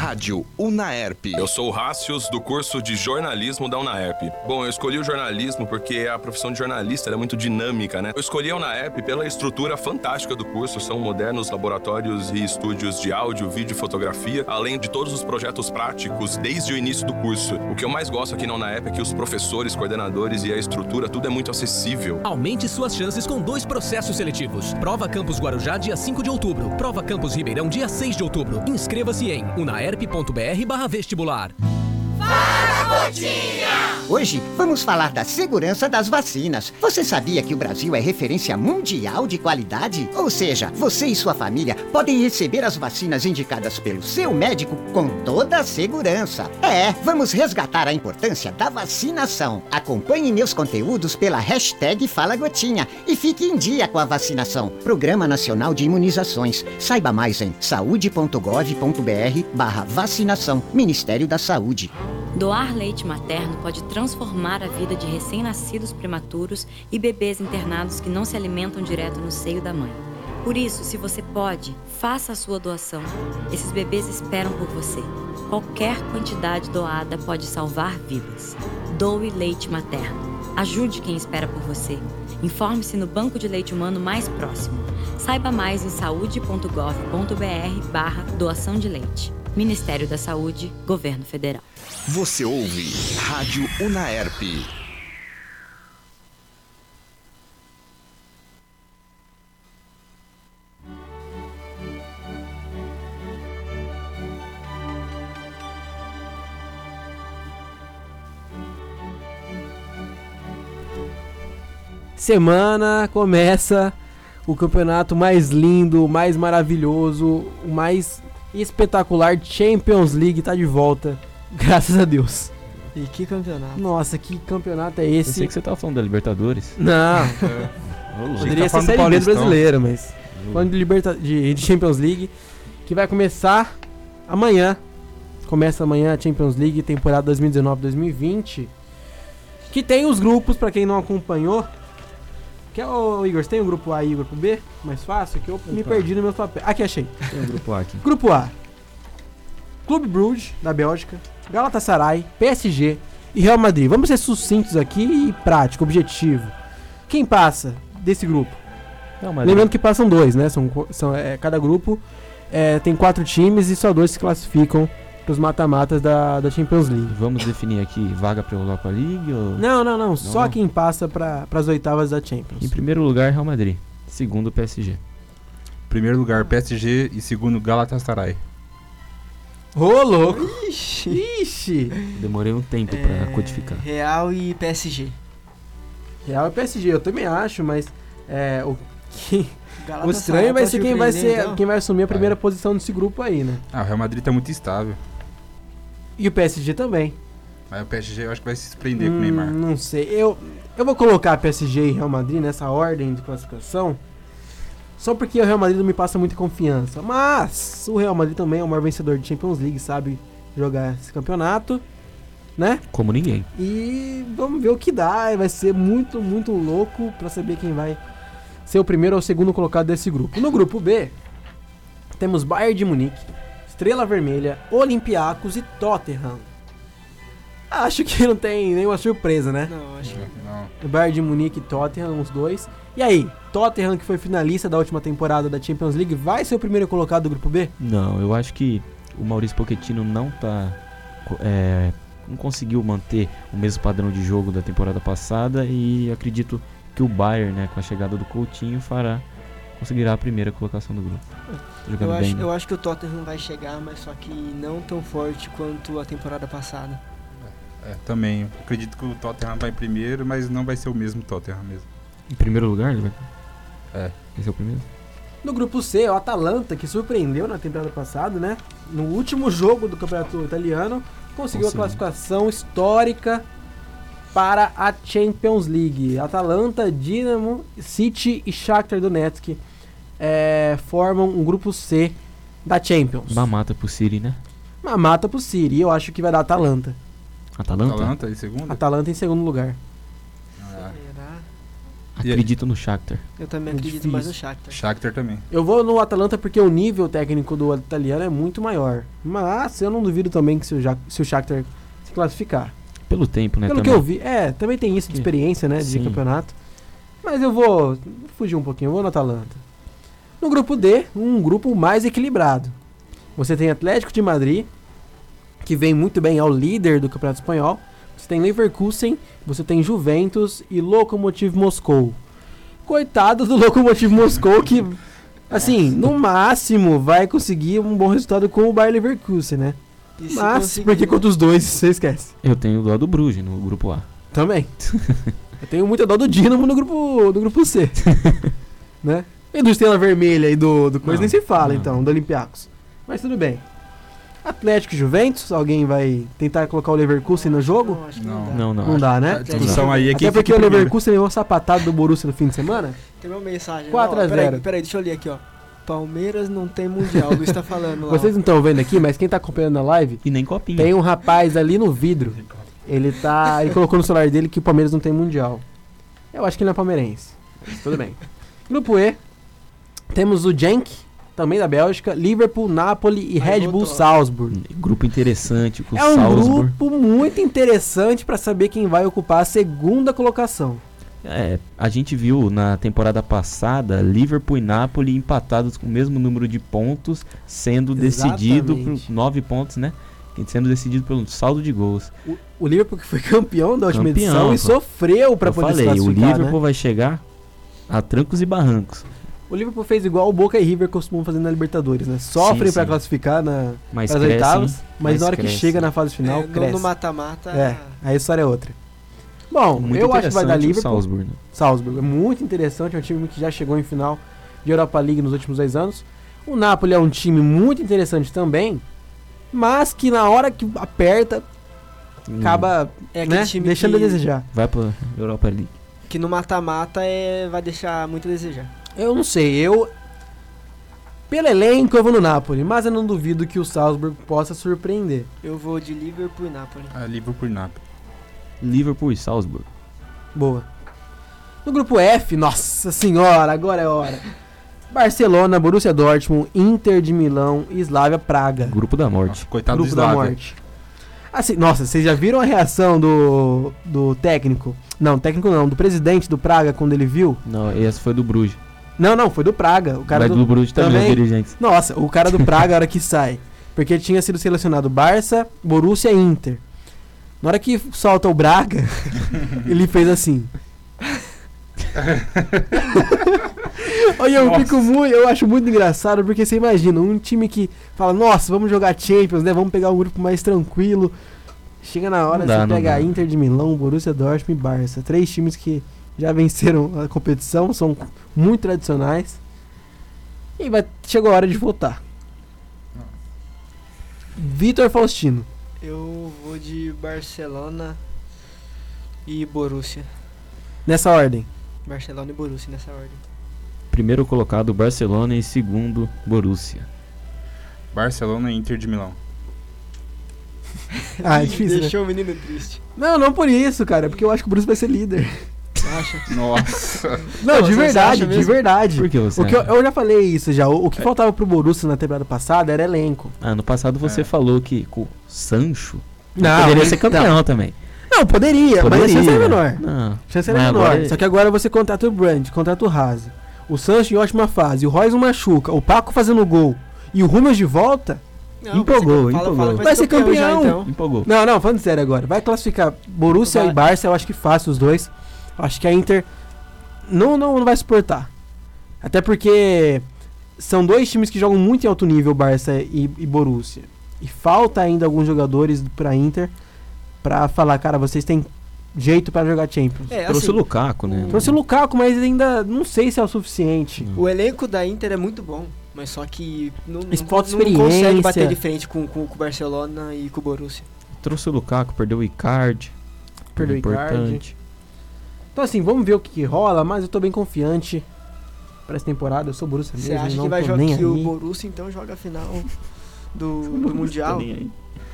Rádio Unaerp. Eu sou o Rácios, do curso de jornalismo da Unaerp. Bom, eu escolhi o jornalismo porque a profissão de jornalista é muito dinâmica, né? Eu escolhi a Unaerp pela estrutura fantástica do curso. São modernos laboratórios e estúdios de áudio, vídeo e fotografia, além de todos os projetos práticos desde o início do curso. O que eu mais gosto aqui na Unaerp é que os professores, coordenadores e a estrutura, tudo é muito acessível. Aumente suas chances com dois processos seletivos. Prova Campus Guarujá, dia 5 de outubro. Prova Campus Ribeirão, dia 6 de outubro. Inscreva-se em unaerp.br barra vestibular. Fala, Hoje vamos falar da segurança das vacinas. Você sabia que o Brasil é referência mundial de qualidade? Ou seja, você e sua família podem receber as vacinas indicadas pelo seu médico com toda a segurança. É, vamos resgatar a importância da vacinação. Acompanhe meus conteúdos pela hashtag Fala Gotinha e fique em dia com a vacinação. Programa Nacional de Imunizações. Saiba mais em saúde.gov.br barra vacinação. Ministério da Saúde. Doar leite materno pode transformar a vida de recém-nascidos prematuros e bebês internados que não se alimentam direto no seio da mãe. Por isso, se você pode, faça a sua doação. Esses bebês esperam por você. Qualquer quantidade doada pode salvar vidas. Doe leite materno. Ajude quem espera por você. Informe-se no banco de leite humano mais próximo. Saiba mais em saúde.gov.br barra doação de leite. Ministério da Saúde, Governo Federal. Você ouve Rádio Unaerp. Semana começa o campeonato mais lindo, mais maravilhoso, o mais espetacular Champions League tá de volta. Graças a Deus. E que campeonato? Nossa, que campeonato é esse? Eu sei que você tava falando da Libertadores. Não. Poderia tá ser Série B brasileira, mas. Falando de, Liberta de, de Champions League, que vai começar amanhã. Começa amanhã a Champions League, temporada 2019-2020. Que tem os grupos, para quem não acompanhou. Que é o Igor, você tem o grupo A e o grupo B? Mais fácil? Que eu Opa. me perdi no meu papel. Aqui achei. Tem o grupo A aqui. Grupo A. Clube Bruges, da Bélgica. Galatasaray, PSG e Real Madrid. Vamos ser sucintos aqui e prático, objetivo. Quem passa desse grupo? Lembrando que passam dois, né? São, são, é, cada grupo é, tem quatro times e só dois se classificam para os mata-matas da, da Champions League. Vamos definir aqui vaga para Europa League? Ou... Não, não, não, não. Só quem passa para as oitavas da Champions. Em primeiro lugar, Real Madrid. Segundo, PSG. Primeiro lugar, PSG e segundo, Galatasaray. Ô, louco! Ixi! Ixi! Demorei um tempo É, pra codificar. Real e PSG. Real e PSG, eu também acho, mas é, o que. O estranho vai ser quem vai ser então? quem vai assumir a primeira posição desse grupo aí, né? Ah, o Real Madrid tá muito estável. E o PSG também. Mas o PSG eu acho que vai se surpreender com o Hum, Neymar. Não sei. Eu, eu vou colocar PSG e Real Madrid nessa ordem de classificação. Só porque o Real Madrid não me passa muita confiança. Mas o Real Madrid também é o maior vencedor de Champions League, sabe jogar esse campeonato, né? Como ninguém. E vamos ver o que dá. Vai ser muito, muito louco pra saber quem vai ser o primeiro ou o segundo colocado desse grupo. No grupo B, temos Bayern de Munique, Estrela Vermelha, Olympiacos e Tottenham. Acho que não tem nenhuma surpresa, né? Não, acho que Não. Bayern de Munique e Tottenham, os dois. E aí, Tottenham, que foi finalista da última temporada da Champions League, vai ser o primeiro colocado do grupo B? Não, eu acho que o Maurício Pochettino não tá. é, não conseguiu manter o mesmo padrão de jogo da temporada passada e acredito que o Bayern, né, com a chegada do Coutinho, fará conseguirá a primeira colocação do grupo. Jogando Eu bem. acho, né? eu acho que o Tottenham vai chegar, mas só que não tão forte quanto a temporada passada. É, também. Eu acredito que o Tottenham vai em primeiro, mas não vai ser o mesmo Tottenham mesmo. Em primeiro lugar, ele vai. É. Esse é o primeiro? No grupo C, o Atalanta, que surpreendeu na temporada passada, né? No último jogo do campeonato italiano, conseguiu a classificação histórica para a Champions League. Atalanta, Dinamo, City e Shakhtar Donetsk é, formam um grupo C da Champions. Mamata pro City, né? Uma mata pro City, e eu acho que vai dar Atalanta. Atalanta? Atalanta em segundo? Atalanta em segundo lugar. Ah, Será? Acredito no Shakhtar. Eu também É acredito difícil. mais no Shakhtar. Shakhtar também. Eu vou no Atalanta porque o nível técnico do italiano é muito maior. Mas eu não duvido também que se o, Ja- se o Shakhtar se classificar. Pelo tempo, né? Pelo que também. eu vi, é, também tem isso de experiência, né, de Sim. campeonato. Mas eu vou fugir um pouquinho, eu vou no Atalanta. No grupo D, um grupo mais equilibrado. Você tem Atlético de Madrid, que vem muito bem ao líder do Campeonato Espanhol. Você tem Leverkusen, você tem Juventus e Lokomotiv Moscou. Coitado do Lokomotiv Moscou que assim, no máximo vai conseguir um bom resultado com o Bayer Leverkusen, né? E Mas porque contra os dois você esquece. Eu tenho dó do Bruges no grupo A. Também. Eu tenho muita dó do Dinamo no grupo, no grupo C. né? E do Estrela Vermelha e do, do coisa Não, nem se fala, não. então, do Olympiacos. Mas tudo bem. Atlético e Juventus, alguém vai tentar colocar o Leverkusen no jogo? Não, acho que Não. não, dá. Não, não. Não dá, né? A discussão aí é quem Até porque o. Leverkusen levou sapatado do Borussia no fim de semana. Tem uma mensagem. 4 a Ó, peraí, 0. Peraí, deixa eu ler aqui, ó. Palmeiras não tem mundial, o Luiz tá falando lá. ó. Vocês não estão vendo aqui, mas quem tá acompanhando na live, E nem copinha. tem um rapaz ali no vidro. Ele tá. Ele colocou no celular dele que o Palmeiras não tem mundial. Eu acho que ele não é palmeirense. Mas tudo bem. Grupo E. Temos o Genk, também da Bélgica, Liverpool, Napoli e Aí Red Bull voltou. Salzburg. Grupo interessante com É um Salzburg. grupo muito interessante pra saber quem vai ocupar a segunda colocação. É, a gente viu na temporada passada Liverpool e Napoli empatados com o mesmo número de pontos, sendo decidido por Exatamente. nove pontos, né? Sendo decidido pelo saldo de gols. O, o Liverpool que foi campeão da última Campeão, edição e sofreu pra Eu poder falei, se o classificar, Liverpool né? vai chegar a trancos e barrancos. O Liverpool fez igual o Boca e River costumam fazer na Libertadores, né? Sofrem sim. classificar na, Mas nas cresce, oitavas, mas Mas na hora que chega na fase final, É, no- cresce. no mata-mata. É, a história é outra. Bom, Muito eu acho que vai dar Liverpool. Salzburg, né? Salzburg. É muito interessante, é um time que já chegou em final de Europa League nos últimos dois anos. O Napoli é um time muito interessante também, mas que na hora que aperta, Hum, acaba É né, time deixando que, a desejar. Vai pra Europa League. que no mata-mata é, vai deixar muito a desejar. Eu não sei, eu. Pelo elenco eu vou no Napoli, mas eu não duvido que o Salzburg possa surpreender. Eu vou de Liverpool e Napoli. Ah, Liverpool e Napoli. Liverpool e Salzburg. Boa. No grupo F, nossa senhora, agora é hora. Barcelona, Borussia Dortmund, Inter de Milão e Slavia Praga. Grupo da morte. Nossa, coitado grupo do da Slavia. morte. Assim, nossa, vocês já viram a reação do, do técnico? Não, técnico não, do presidente do Praga quando ele viu? Não, esse foi do Bruges. Não, não, foi do Praga. O cara Mas do Bruges também, os dirigentes. Nossa, o cara do Praga, a hora que sai. Porque tinha sido selecionado Barça, Borussia e Inter. Na hora que solta o Braga, ele fez assim. Olha, eu fico muito, eu acho muito engraçado, porque você imagina, um time que fala, nossa, vamos jogar Champions, né? Vamos pegar um grupo mais tranquilo. Chega na hora, dá, você pega dá. Inter de Milão, Borussia Dortmund e Barça. Três times que já venceram a competição, são muito tradicionais. E vai, chegou a hora de votar. Vitor Faustino. Eu vou de Barcelona e Borussia. Nessa ordem. Barcelona e Borussia nessa ordem. Primeiro colocado Barcelona e segundo Borussia. Barcelona e Inter de Milão. Ah, é difícil. Deixou né? o menino triste. Não, não por isso, cara. Porque eu acho que o Borussia vai ser líder. Acha? Nossa. Não, Não, de verdade, de verdade. Por que você O que eu, acha? eu já falei isso já. O, o que faltava pro Borussia na temporada passada era elenco. Ano passado você É. falou que com o Sancho Não, poderia ser campeão também. Não, poderia, mas a chance era menor. Não. A chance era Mas menor. agora- Só que agora você contrata o Brand, contrata o Haas. O Sancho em ótima fase. O Royce não machuca. O Paco fazendo gol. E o Rumas de volta. Não, Empolgou, fala- fala empolgou. que Vai ser campeão. já, então. Empolgou. Não, não, falando sério agora. Vai classificar Borussia Vai. e Barça. Eu acho que fácil os dois. Eu acho que a Inter não, não, não vai suportar. Até porque são dois times que jogam muito em alto nível, Barça e, e Borussia. E falta ainda alguns jogadores pra Inter pra falar, cara, vocês têm jeito pra jogar Champions. É, Trouxe assim, o Lukaku, né? Trouxe o Lukaku, mas ainda não sei se é o suficiente. O elenco da Inter é muito bom, mas só que não, não, consegue bater de frente com, com, com o Barcelona e com o Borussia. Trouxe o Lukaku, perdeu o Icardi. Perdeu o Icardi. Então assim, vamos ver o que, que rola, mas eu tô bem confiante pra essa temporada. Eu sou Borussia Você mesmo, acha não que vai jogar que o. Borussia então joga a final do, do Mundial?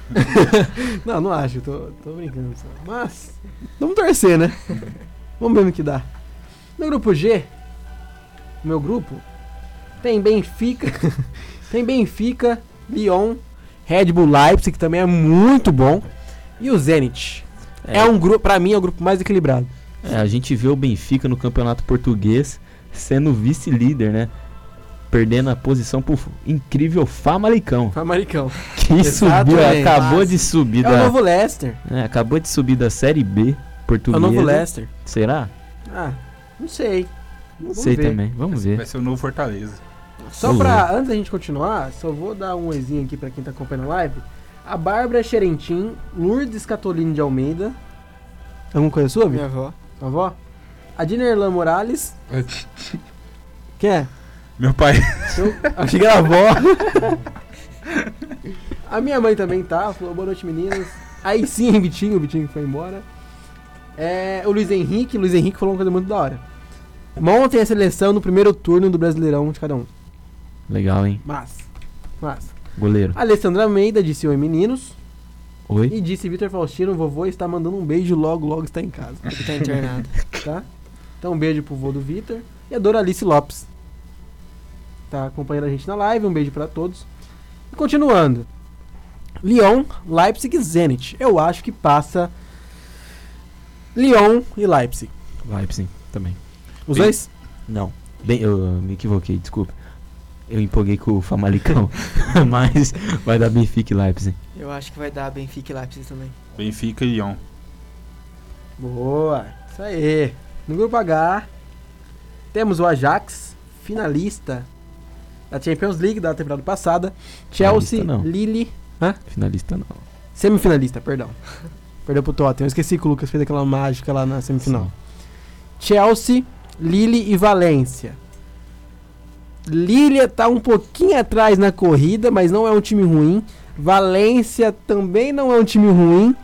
não, não acho, tô, tô brincando só. Mas, vamos torcer, né? vamos ver no que dá. No grupo G, meu grupo, tem Benfica, tem Benfica, Lyon, Red Bull Leipzig, que também é muito bom, e o Zenit. É, um grupo, pra mim, é o grupo mais equilibrado. É, a gente vê o Benfica no campeonato português sendo vice-líder, né? Perdendo a posição pro incrível Famalicão. Famalicão. Que subiu, acabou de subir É da. o novo Leicester. É, acabou de subir da Série B É portuguesa. o novo Leicester. Será? Ah, não sei. Não Vamos sei ver. também. Vamos ver. Vai ser o novo Fortaleza. Só Ô, pra, antes da gente continuar, só vou dar um oizinho aqui pra quem tá acompanhando a live. A Bárbara Xerentim, Lourdes Catolini de Almeida. Alguma coisa sua, Minha avó. Avó? A Dinerlan Morales. Quem é? Meu pai. Eu achei que era a avó. a minha mãe também tá, falou boa noite meninas. Aí sim, Vitinho, o Vitinho foi embora. É, o Luiz Henrique, o Luiz Henrique falou uma coisa muito da hora. Montem a seleção no primeiro turno do Brasileirão de cada um. Legal, hein? Mas, mas. Goleiro. Alessandra Almeida disse oi meninos. Oi? E disse Vitor Faustino, vovô está mandando um beijo logo, logo está em casa. Ele tá internado. Tá? Então um beijo pro vô do Vitor. E a Doralice Lopes. Tá acompanhando a gente na live, um beijo pra todos. E continuando. Lyon, Leipzig e Zenit. Eu acho que passa Lyon e Leipzig. Leipzig também. Os Bem- dois? Não. Bem, eu me equivoquei, desculpa. Eu empolguei com o Famalicão. Mas vai dar Benfica e Leipzig. Eu acho que vai dar Benfica e Leipzig também. Benfica e Lyon. Boa, isso aí. No grupo H, temos o Ajax, finalista da Champions League da temporada passada. Chelsea, Finalista. Lille. Hã? Finalista não. Semifinalista, perdão. Perdeu pro Tottenham. Eu esqueci que o Lucas fez aquela mágica lá na semifinal. Chelsea, Lille e Valência. Lille tá um pouquinho atrás na corrida, mas não é um time ruim. Valência também não é um time ruim.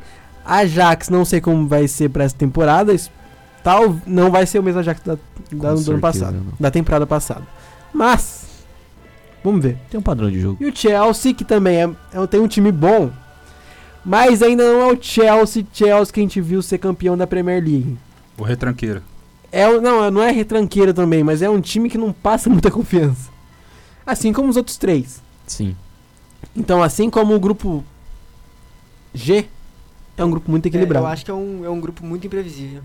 Ajax, não sei como vai ser pra essa temporada. Tal, não vai ser o mesmo Ajax da, da- do ano passado, não. da temporada passada. Mas, vamos ver. Tem um padrão de jogo. E o Chelsea, que também é, é- tem um time bom, mas ainda não é o Chelsea, Chelsea que a gente viu ser campeão da Premier League. O retranqueiro. É, o- não, não é retranqueiro também, mas é um time que não passa muita confiança. Assim como os outros três. Sim. Então, assim como o grupo G, é um grupo muito É, equilibrado. eu acho que é um, é um grupo muito imprevisível.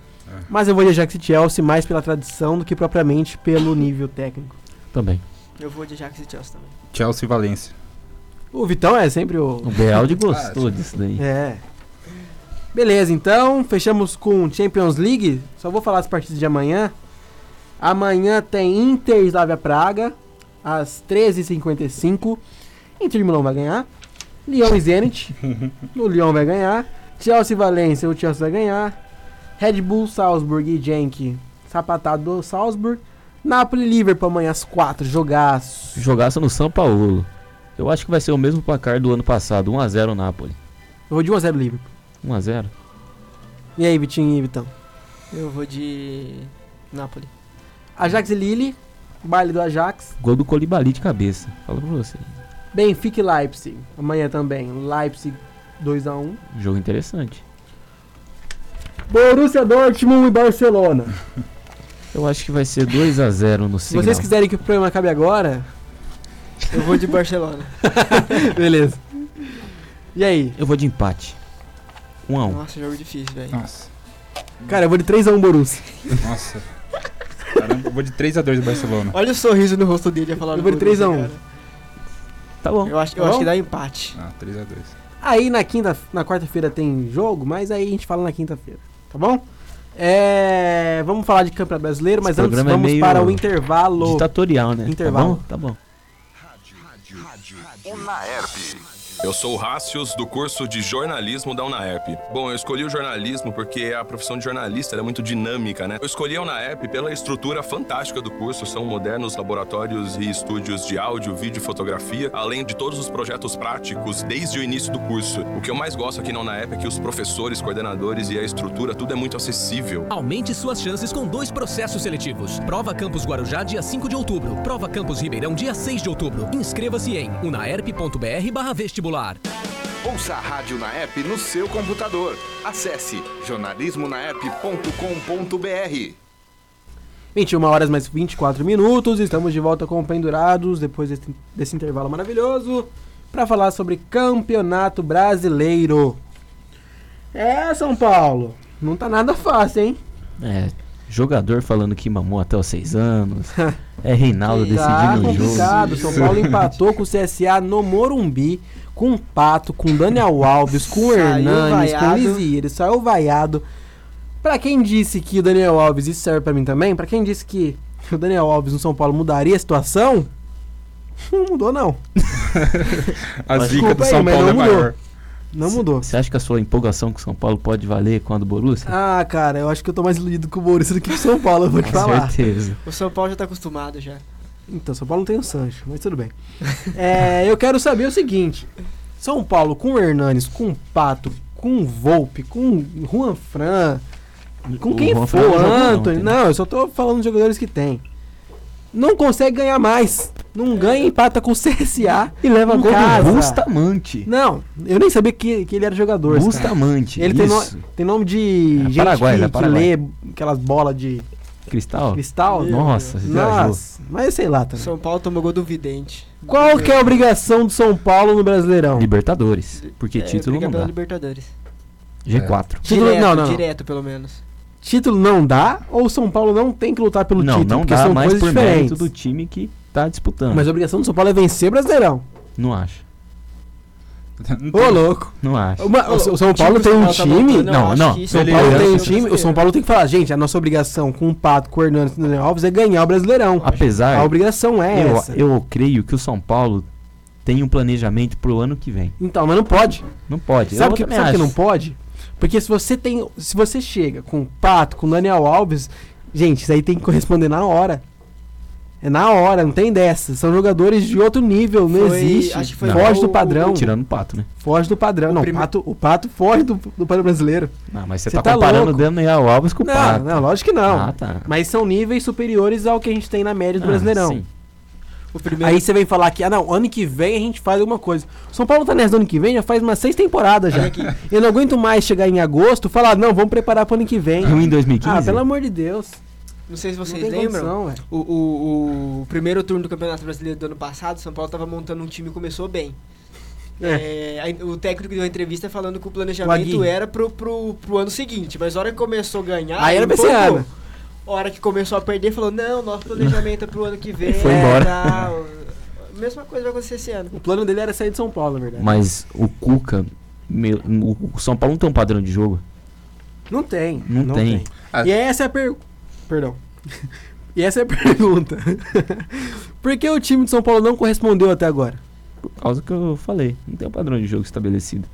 Mas eu vou de Ajax e Chelsea mais pela tradição do que propriamente pelo nível técnico. Também. Eu vou de Ajax e Chelsea também. Chelsea e Valência. O Vitão é sempre o. O Beraldi gostou disso daí. É. Beleza, então fechamos com Champions League. Só vou falar as partidas de amanhã. Amanhã tem Inter Slavia Praga, às 13h55. Inter de Milão vai ganhar. Lyon e Zenit. o Lyon vai ganhar. Chelsea e Valência, o Chelsea vai ganhar. Red Bull, Salzburg e Genk, sapatado do Salzburg. Napoli e Liverpool amanhã às 4, jogaço. Jogaço no São Paulo. Eu acho que vai ser o mesmo placar do ano passado, 1x0 Napoli. Eu vou de 1x0 Liverpool. 1x0? E aí, Vitinho e Vitão? Eu vou de Napoli. Ajax e Lille, baile do Ajax. Gol do Colibali de cabeça. Fala pra você. Benfica e Leipzig, amanhã também. Leipzig 2x1. Jogo interessante. Borussia Dortmund e Barcelona. Eu acho que vai ser 2x0 no Se vocês quiserem que o programa acabe agora, eu vou de Barcelona. Beleza. E aí? Eu vou de empate. 1 x 1 Nossa, jogo difícil, velho. Nossa. Cara, eu vou de 3x1 Borussia. Nossa. Caramba, eu vou de 3x2 do Barcelona. Olha o sorriso no rosto dele a falar Eu vou de 3x1. Tá bom. Eu acho, eu Tá acho bom? que dá empate. Ah, 3x2. Aí na quinta, na quarta-feira tem jogo, mas aí a gente fala na quinta-feira, tá bom? É, vamos falar de Campeonato Brasileiro, mas Esse antes é vamos meio para o intervalo. Ditatorial, né? Intervalo. Tá bom? Tá bom. Unaerp. Eu sou o Rácios, do curso de jornalismo da Unaerp. Bom, eu escolhi o jornalismo porque a profissão de jornalista é muito dinâmica, né? Eu escolhi a Unaerp pela estrutura fantástica do curso. São modernos laboratórios e estúdios de áudio, vídeo e fotografia, além de todos os projetos práticos desde o início do curso. O que eu mais gosto aqui na Unaerp é que os professores, coordenadores e a estrutura, tudo é muito acessível. Aumente suas chances com dois processos seletivos. Prova Campus Guarujá, dia 5 de outubro. Prova Campus Ribeirão, dia 6 de outubro. Inscreva-se em unaerp.br barra vestibular. Ouça a Rádio na App no seu computador. Acesse jornalismonaep.com.br. 21 horas mais 24 minutos, estamos de volta com o Pendurados, depois desse, desse intervalo maravilhoso, para falar sobre Campeonato Brasileiro. É, São Paulo, não tá nada fácil, hein? É, jogador falando que mamou até os 6 anos. é Reinaldo Tá decidindo o jogo. complicado, São Paulo empatou com o CSA no Morumbi, com o Pato, com o Daniel Alves, com o Saiu Hernanes, com o vaiado. Lisieiro, saiu vaiado. Pra quem disse que o Daniel Alves, isso serve pra mim também, pra quem disse que o Daniel Alves no São Paulo mudaria a situação, não mudou não. A zica do aí, São mas Paulo é não mudou. maior. Não mudou. Você acha que a sua empolgação com o São Paulo pode valer com a do Borussia? Ah, cara, eu acho que eu tô mais iludido com o Borussia do que com o São Paulo, eu vou te Com falar. certeza. O São Paulo já tá acostumado já. Então, São Paulo não tem o Sancho, mas tudo bem. É, eu quero saber o seguinte: São Paulo com o Hernanes, com o Pato, com o Volpe, com o Juan Fran, com O quem Juan for, Fran não jogou não, Anthony. eu só tô falando dos jogadores que tem. Não consegue ganhar mais. Não ganha, empata com o CSA e leva gol do casa. Bustamante. Não, eu nem sabia que, que ele era jogador. esse cara. Bustamante. Ele tem, no- tem nome de É gente Paraguai, que, é que lê aquelas bolas de Cristal? cristal. Nossa. Nossa, mas sei lá também. São Paulo tomou gol do Vidente. Qual que é a obrigação do São Paulo no Brasileirão? Libertadores. Porque É, título não dá. Libertadores. G4. Título- direto, não, não, não. direto, pelo menos. Título não dá ou o São Paulo não tem que lutar pelo Não, título? não porque dá são mais coisas por mérito diferentes. do time que tá disputando. Mas a obrigação do São Paulo é vencer o Brasileirão. Não acho. Ô, louco. Não acho. Uma- o, o São Paulo time tem um o São Paulo tá time. montando, eu Não, não. isso São ele Paulo é tem um time. O São. Paulo tem que falar, gente, a nossa obrigação com o Pato, com o Hernandes e o Daniel Alves é ganhar o Brasileirão. Apesar. A obrigação é eu, essa. eu creio que o São Paulo tem um planejamento pro ano que vem. Então, mas não pode. Não pode. Sabe que, sabe que não pode? Porque se você tem. Se você chega com o Pato, com o Daniel Alves, gente, isso aí tem que corresponder na hora. É na hora, não tem dessa. São jogadores de outro nível, não Foi- existe. acho que foi foge igual do o- padrão. Tirando o pato, né? Foge do padrão. O Não, o prime- pato, o pato foge do, do padrão brasileiro. Não, mas você tá, tá comparando louco. o Daniel Alves com o Não, pato. não, lógico que não. Ah, tá. Mas são níveis superiores ao que a gente tem na média do Ah, Brasileirão. sim. O primeiro, Aí você vem falar que, ah não, ano que vem a gente faz alguma coisa. São Paulo tá nessa ano que vem, já faz umas seis temporadas já. Eu não aguento mais chegar em agosto e falar, não, vamos preparar pro ano que vem. Em 2015? Ah, pelo amor de Deus. Não sei se vocês não tem lembram, condição, velho. o, o, o primeiro turno do Campeonato Brasileiro do ano passado, São Paulo tava montando um time e começou bem. É, aí o técnico deu uma entrevista falando que o O planejamento Aguirre. era pro, pro, pro ano seguinte, mas a hora que começou a ganhar. Aí era pra esse empolgou. ano. A hora que começou a perder, falou: não, nosso planejamento é pro ano que vem. foi embora. tal." Mesma coisa vai acontecer esse ano. O plano dele era sair de São Paulo, na verdade. Mas o Cuca. meu, o o São Paulo não tem um padrão de jogo. Não tem. Não tem. Ah. E essa é a pergunta. Perdão. E essa é a pergunta. Por que o time de São Paulo não correspondeu até agora? Por causa que eu falei, não tem um padrão de jogo estabelecido.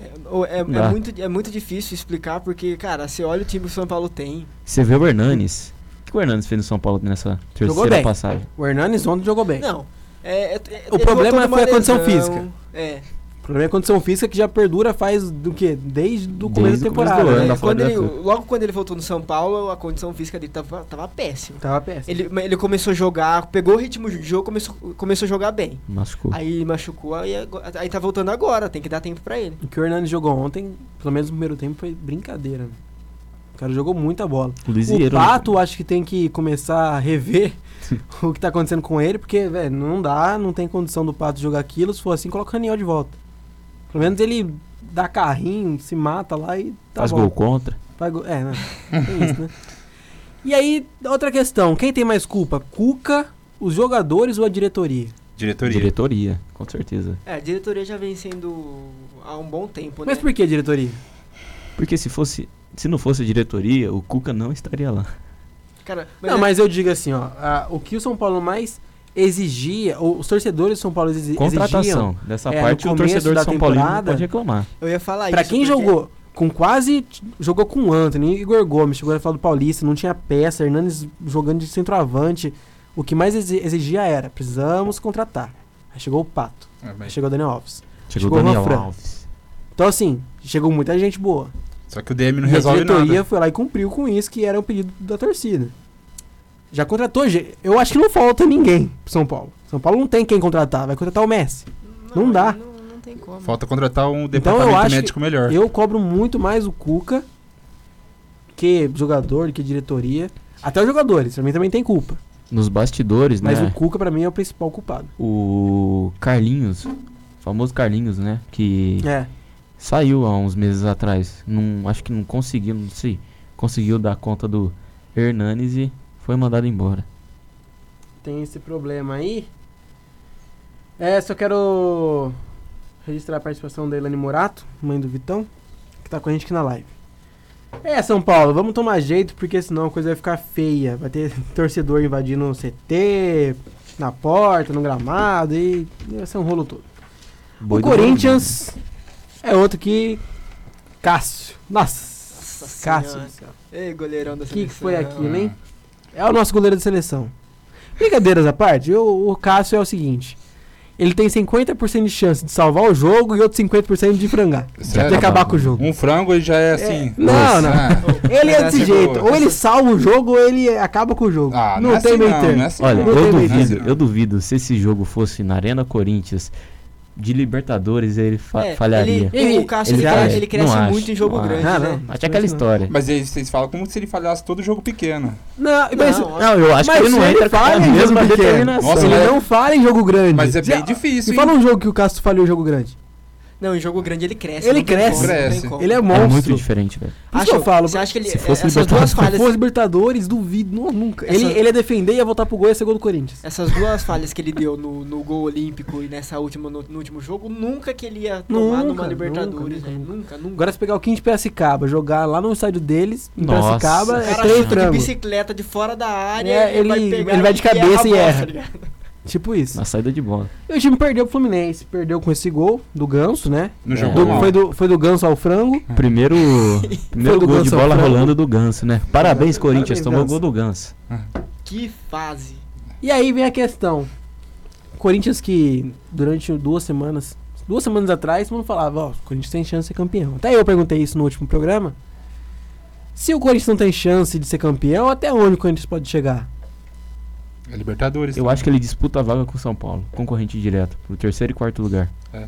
É, é, é muito, é muito difícil explicar, porque, cara, você olha o time que o São Paulo tem. Você vê o Hernanes. O que o Hernanes fez no São Paulo nessa terceira passagem? O Hernanes ontem jogou bem. Não. É, é, o problema foi a condição física. É. O problema é a condição física que já perdura faz do que? Desde o começo da temporada. Começo do né? ano, quando ele, logo quando ele voltou no São Paulo, a condição física dele tava, tava péssima. Tava péssima. Ele, ele começou a jogar, pegou o ritmo de jogo, começou, começou a jogar bem. Machucou. Aí machucou, aí, aí tá voltando agora, tem que dar tempo pra ele. O que o Hernani jogou ontem, pelo menos no primeiro tempo, foi brincadeira. O cara jogou muita bola. O, Lisieiro, o Pato, acho que tem que começar a rever o que tá acontecendo com ele, porque, velho, não dá, não tem condição do Pato jogar aquilo. Se for assim, coloca o Raniel de volta. Pelo menos ele dá carrinho, se mata lá e tá Faz bom. gol contra. Faz gol, é, né? Tem isso, né? E aí, outra questão. Quem tem mais culpa? Cuca, os jogadores ou a diretoria? Diretoria. Diretoria, com certeza. É, a diretoria já vem sendo há um bom tempo, Mas né? por que a diretoria? Porque se fosse, se não fosse a diretoria, o Cuca não estaria lá. Cara, não, é- mas eu digo assim, ó. a- o que o São Paulo mais exigia, ou os torcedores do São Paulo exi- Contratação. exigiam... Dessa é, parte, o torcedor da de São Paulo pode reclamar. Eu ia falar Pra isso. quem porque- jogou com quase. Jogou com o Anthony, Igor Gomes, chegou a falar do Paulista, não tinha peça, Hernanes jogando de centroavante. O que mais exi- exigia era: precisamos contratar. Aí chegou o Pato. Ah, Aí chegou o Daniel Alves. Chegou o Daniel Fran. Alves. Então, assim, chegou muita gente boa. Só que o DM não E a resolve diretoria nada. foi lá e cumpriu com isso, que era o pedido da torcida. Já contratou, eu acho que não falta ninguém pro São Paulo. São Paulo não tem quem contratar, vai contratar o Messi. Não, dá. Não, não tem como. Falta contratar um Então departamento acho médico melhor. eu cobro muito mais o Cuca que jogador, que diretoria. Até os jogadores, pra mim também tem culpa. Nos bastidores, Mas né? o Cuca pra mim é o principal culpado. O Carlinhos, famoso Carlinhos, né? Que É. saiu há uns meses atrás. Não, acho que não conseguiu, não sei. Conseguiu dar conta do Hernanes e foi mandado embora. Tem esse problema aí. É, só quero registrar a participação da Elane Morato, mãe do Vitão, que tá com a gente aqui na live. É, São Paulo, vamos tomar jeito, porque senão a coisa vai ficar feia. Vai ter torcedor invadindo o CT, na porta, no gramado, e vai ser um rolo todo. Boi o Corinthians é outro que. Cássio. Nossa, Nossa Cássio. Ei, goleirão da O que, que foi aquilo, hein? É o nosso goleiro de seleção. Brincadeiras à parte, o, o Cássio é o seguinte: ele tem 50% de chance de salvar o jogo e outro 50% de frangar. Sério? De acabar com o jogo. Um frango ele já é assim. Não, nossa, não. ah. Ele é desse jeito. Ou ele salva o jogo ou ele acaba com o jogo. Ah, não, não é tem assim meio termo. é assim Olha, eu duvido, eu duvido se esse jogo fosse na Arena Corinthians de Libertadores, ele fa- É, falharia. ele- o Cássio, ele falha. cresce- ele cresce Não acho, muito em jogo não grande, acho. né? Mas tinha aquela história. Mas aí vocês falam como se ele falhasse todo jogo pequeno. Não, mas, Não, Não, eu acho mas que ele não entra com a falha mesma pequeno, determinação. Nossa, ele mas- não falha em jogo grande. Mas é bem difícil, Me fala um jogo que o Cássio falhou em jogo grande. Não, em jogo grande ele cresce. Ele cresce. Cresce. Ele é É monstro. muito diferente, velho. Isso que eu falo, Você acha que ele. se fosse essas duas Libertadores- Se falhas. fosse Libertadores, duvido. Não, nunca. Essa- Ele, ele ia defender e ia voltar pro gol e ia ser gol do Corinthians. Essas duas falhas que ele deu no, no gol olímpico e nessa última, no, no último jogo, nunca que ele ia tomar Nunca, numa Libertadores, nunca, nunca. Nunca, nunca. Agora se pegar o Kim de Piracicaba, jogar lá no estádio deles, em Nossa. Piracicaba, O é cara três chuta de bicicleta de fora da área, É, ele- pegar ele vai de e erra cabeça e bola, erra. Tipo isso. Na saída de bola. E o time perdeu pro Fluminense. Perdeu com esse gol do Ganso, né? Não É. jogou Do- foi, do, foi do Ganso ao frango. Primeiro, primeiro gol de Ganso bola rolando do Ganso, né? Parabéns, Corinthians. Parabéns, tomou o gol do Ganso. Que fase. E aí vem a questão. Corinthians que durante duas semanas, duas semanas atrás, todo mundo falava, ó, o Corinthians tem chance de ser campeão. Até eu perguntei isso no último programa. Se o Corinthians não tem chance de ser campeão, até onde o Corinthians pode chegar? É Libertadores. Eu acho que ele disputa a vaga com o São Paulo, concorrente direto, pro terceiro e quarto lugar. É.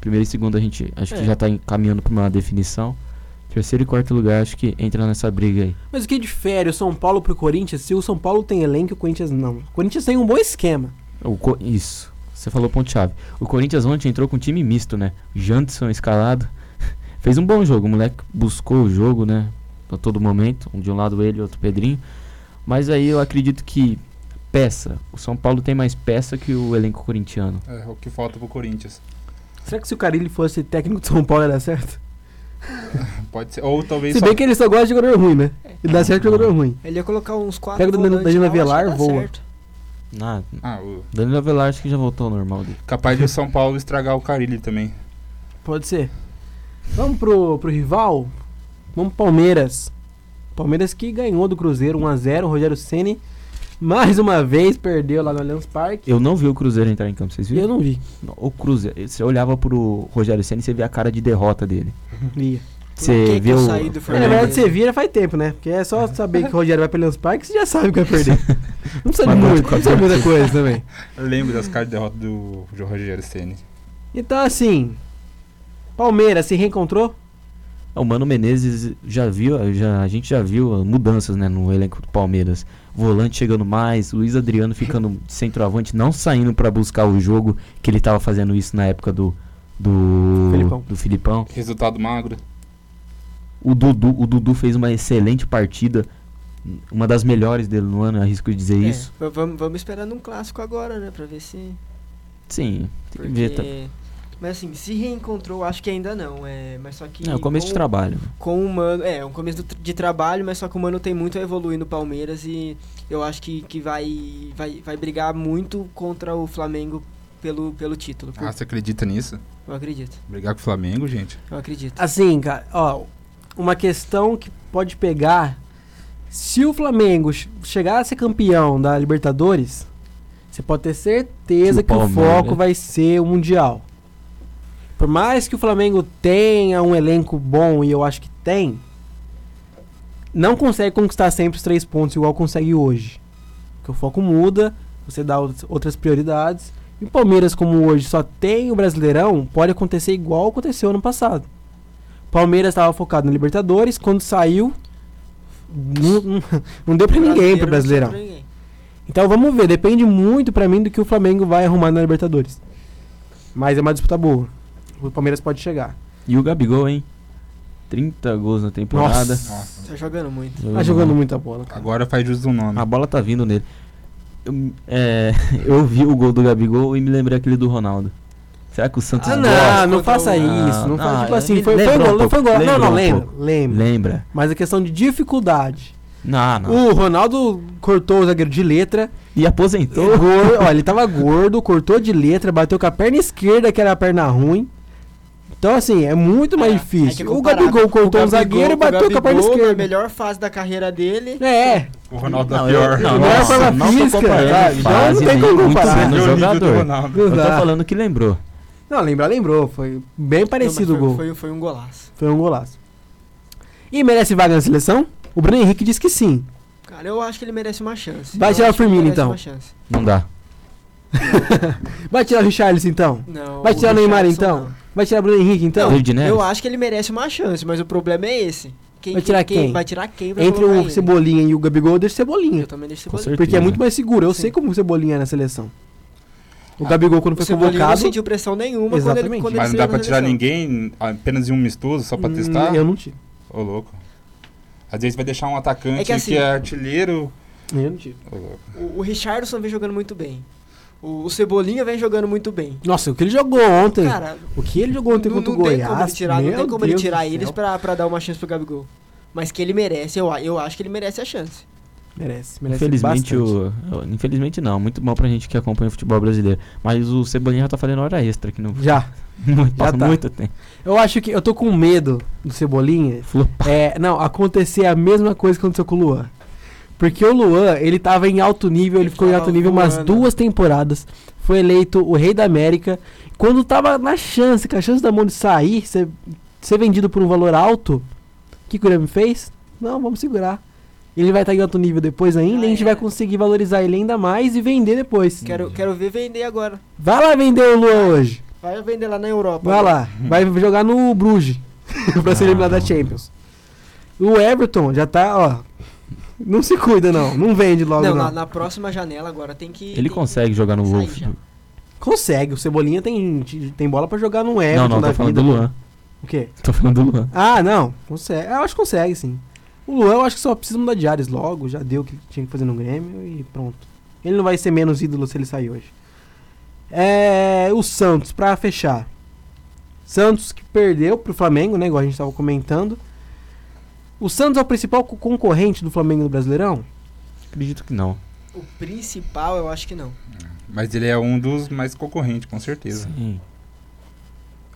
Primeiro e segundo a gente acho É. que já tá encaminhando pra uma definição. Terceiro e quarto lugar acho que entra nessa briga aí. Mas o que difere o São Paulo pro Corinthians se o São Paulo tem elenco e o Corinthians não? O Corinthians tem um bom esquema. O Co- Isso, você falou ponto-chave. O Corinthians ontem entrou com um time misto, né? Jandson escalado. Fez um bom jogo, o moleque buscou o jogo, né? A todo momento. Um de um lado ele, outro Pedrinho. Mas aí eu acredito que peça. O São Paulo tem mais peça que o elenco corintiano. É o que falta pro Corinthians. Será que se o Carilli fosse técnico de São Paulo ia dar certo? Pode ser. Ou talvez. Se só- bem que ele só gosta de jogador ruim, né? Ele dá certo com jogador ruim. Ele ia colocar uns quatro Pega o Danilo- Avelar, voa. certo. Ah, Ah, o- Danilo Avelar acho que já voltou ao normal dele. capaz de o São Paulo estragar o Carilli também. Pode ser. Vamos pro, pro rival? Vamos pro Palmeiras. Palmeiras que ganhou do Cruzeiro 1x0. Rogério Ceni mais uma vez perdeu lá no Allianz Parque. Eu não vi o Cruzeiro entrar em campo, vocês viram? Eu não vi. O Cruzeiro, você olhava pro Rogério Senna e você via a cara de derrota dele. Via. Você viu. É, na verdade, você vira faz tempo, né? Porque é só saber que o Rogério vai pro Allianz Parque, você já sabe que vai perder. Não precisa de Mas muito, não precisa de muita coisa também. Eu lembro das caras de derrota do João Rogério Ceni. Então, assim, Palmeiras se reencontrou? O Mano Menezes já viu, já, a gente já viu mudanças né, no elenco do Palmeiras. Volante chegando mais, Luiz Adriano ficando centroavante, não saindo pra buscar o jogo, que ele tava fazendo isso na época do. Do Filipão. do Filipão. Resultado magro. O Dudu, o Dudu fez uma excelente partida, uma das melhores dele no ano, arrisco de dizer É, isso. vamos, vamos esperar num clássico agora, né? Pra ver se. Sim, tem que ver. tá- Porque... Mas assim, se reencontrou, acho que ainda não. É, mas só que. É o começo de com- trabalho. Com o Mano. É, um começo do de trabalho, mas só que o Mano tem muito a evoluir no Palmeiras e eu acho que, que vai, vai, vai brigar muito contra o Flamengo pelo, pelo título. Ah, você acredita nisso? Eu acredito. Brigar com o Flamengo, gente? Eu acredito. Assim, cara, ó, uma questão que pode pegar. Se o Flamengo ch- chegar a ser campeão da Libertadores, você pode ter certeza Que que, o foco vai ser o Mundial. Por mais que o Flamengo tenha um elenco bom, e eu acho que tem, não consegue conquistar sempre os três pontos igual consegue hoje. Porque o foco muda, você dá out- outras prioridades. E o Palmeiras, como hoje só tem o Brasileirão, pode acontecer igual aconteceu ano passado. Palmeiras estava focado no Libertadores, quando saiu, não, não- não deu pra ninguém pro Brasileirão. Então vamos ver, depende muito pra mim do que o Flamengo vai arrumar na Libertadores. Mas é uma disputa boa. O Palmeiras pode chegar. E o Gabigol, hein? 30 gols na temporada. Nossa. Tá jogando muito. Tá jogando muita bola. cara. Agora faz jus do nome. A bola tá vindo nele. Eu, é, eu vi o gol do Gabigol e me lembrei aquele do Ronaldo. Será que o Santos Ah, gosta? não, não faça isso. Não, faça, tipo assim, foi, foi lembra gol, um não foi gol. Não, lembra não, um lembra, lembra. Lembra. Mas a questão de dificuldade. Não, não. O Ronaldo cortou o zagueiro de letra. E aposentou. Gordo, ó, ele tava gordo, cortou de letra, bateu com a perna esquerda, que era a perna ruim. Então, assim, é muito mais difícil. o Gabigol cortou o um zagueiro e bateu com a perna esquerda. melhor fase da carreira dele. É. O Ronaldo Não, tá eu- pior. não, Melhor nossa, forma não física, fase, não tem como muito comparar. do jogador. Eu Não tô falando que lembrou. Não, lembrar, lembrou. Foi bem parecido Não, o mas gol. foi, Foi, foi um golaço. Foi um golaço. E merece vaga na seleção? O Bruno Henrique disse que sim. Cara, eu acho que ele merece uma chance. Vai Eu tirar o Firmino, então. Não dá. Vai tirar o Richarlison então? Não, Vai o tirar o Neymar Richarlison então? não. Vai tirar Bruno Henrique então? Neres? Eu acho que ele merece uma chance, mas o problema é esse. Quem, Vai tirar quem? Vai tirar quem Entre o ele? Cebolinha e o Gabigol, eu deixo Cebolinha. Eu também deixo Com Cebolinha. Porque é muito mais seguro. Eu Sim. sei como o Cebolinha é na seleção. O Gabigol, quando O foi Cebolinha não convocado. sentiu pressão nenhuma quando ele, Exatamente. quando ele Mas não estreou dá pra tirar seleção. ninguém apenas em um amistoso só pra Hum, testar? Eu não tiro. Ô, louco. Às vezes vai deixar um atacante É que que, assim- é artilheiro. Eu não tiro. Ô, louco. O, o Richardson vem jogando muito bem. O, o Cebolinha vem jogando muito bem. Nossa, o que ele jogou ontem. Cara, o que ele jogou ontem não, contra não o tem Goiás. como ele tirar, não tem como ele Deus tirar do eles pra, pra dar uma chance pro Gabigol. Mas que ele merece, eu, eu acho que ele merece a chance. Merece, merece Infelizmente, bastante. o, infelizmente não, muito bom pra gente que acompanha o futebol brasileiro. Mas o Cebolinha já tá fazendo hora extra aqui no. Já. muito, passa tá. muito tempo. Eu acho que eu tô com medo do Cebolinha. Flopar. É, não, acontecer a mesma coisa que aconteceu com o Luan. Porque o Luan, ele tava em alto nível, ele, Ele ficou em alto nível umas duas temporadas. Foi eleito o rei da América. Quando tava na chance, com a chance da mão de sair, ser, ser vendido por um valor alto, o que, que o Grêmio fez? Não, vamos segurar. Ele vai estar em alto nível depois ainda, e a gente é. vai conseguir valorizar ele ainda mais e vender depois. Quero, quero ver vender agora. Vai lá vender o Luan hoje. Vai vender lá na Europa. Vai lá, vai jogar no Bruges pra ser eliminado da Champions. O Everton já tá, ó. Não se cuida, não. Não vende logo, Não, não. na, na próxima janela agora tem que. Ele tem- consegue jogar no Wolf. já. Consegue. O Cebolinha tem, tem bola pra jogar no Não, Everton não, da tô falando vida. do Luan. O quê? Tô falando do Luan. Ah, não. Consegue. Eu acho que consegue, sim. O Luan, eu acho que só precisa mudar de áreas logo. Já deu o que tinha que fazer no Grêmio e pronto. Ele não vai ser menos ídolo se ele sair hoje. É. O Santos, pra fechar. Santos que perdeu pro Flamengo, né? Igual a gente tava comentando. O Santos é o principal concorrente do Flamengo no Brasileirão? Acredito que não. O principal, eu acho que não. Mas ele é um dos mais concorrentes, com certeza. Sim.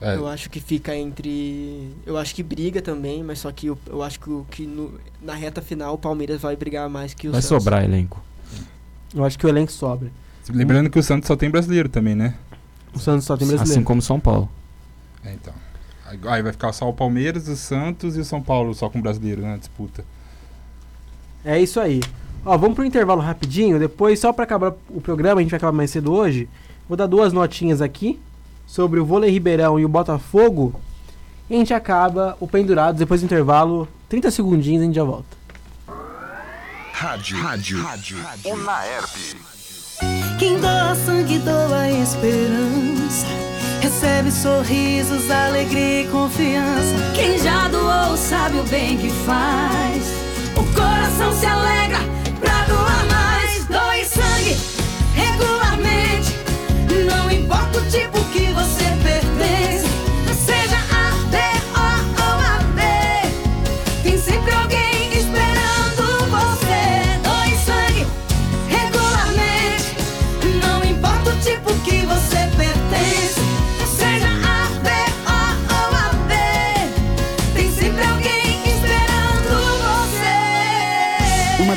É. Eu acho que fica entre. Eu acho que briga também, mas só que eu, eu acho que, que no, na reta final o Palmeiras vai brigar mais que o Vai Santos. sobrar elenco. Eu acho que o elenco sobra. Lembrando que o Santos só tem brasileiro também, né? O Santos só tem brasileiro. Assim como São Paulo. É, então. Aí vai ficar só o Palmeiras, o Santos e o São Paulo só com brasileiro na disputa. É isso aí. Ó, vamos pro intervalo rapidinho. Depois, só para acabar o programa, a gente vai acabar mais cedo hoje. Vou dar duas notinhas aqui sobre o vôlei Ribeirão e o Botafogo. E a gente acaba o pendurado depois do intervalo. 30 segundinhos e a gente já volta. Rádio. Rádio. Rádio. Unaerp. Quem doa sangue doa esperança. Recebe sorrisos, alegria e confiança. Quem já doou sabe o bem que faz. O coração se alegra pra doar mais. Doe sangue regularmente. Não importa o tipo que você pertence.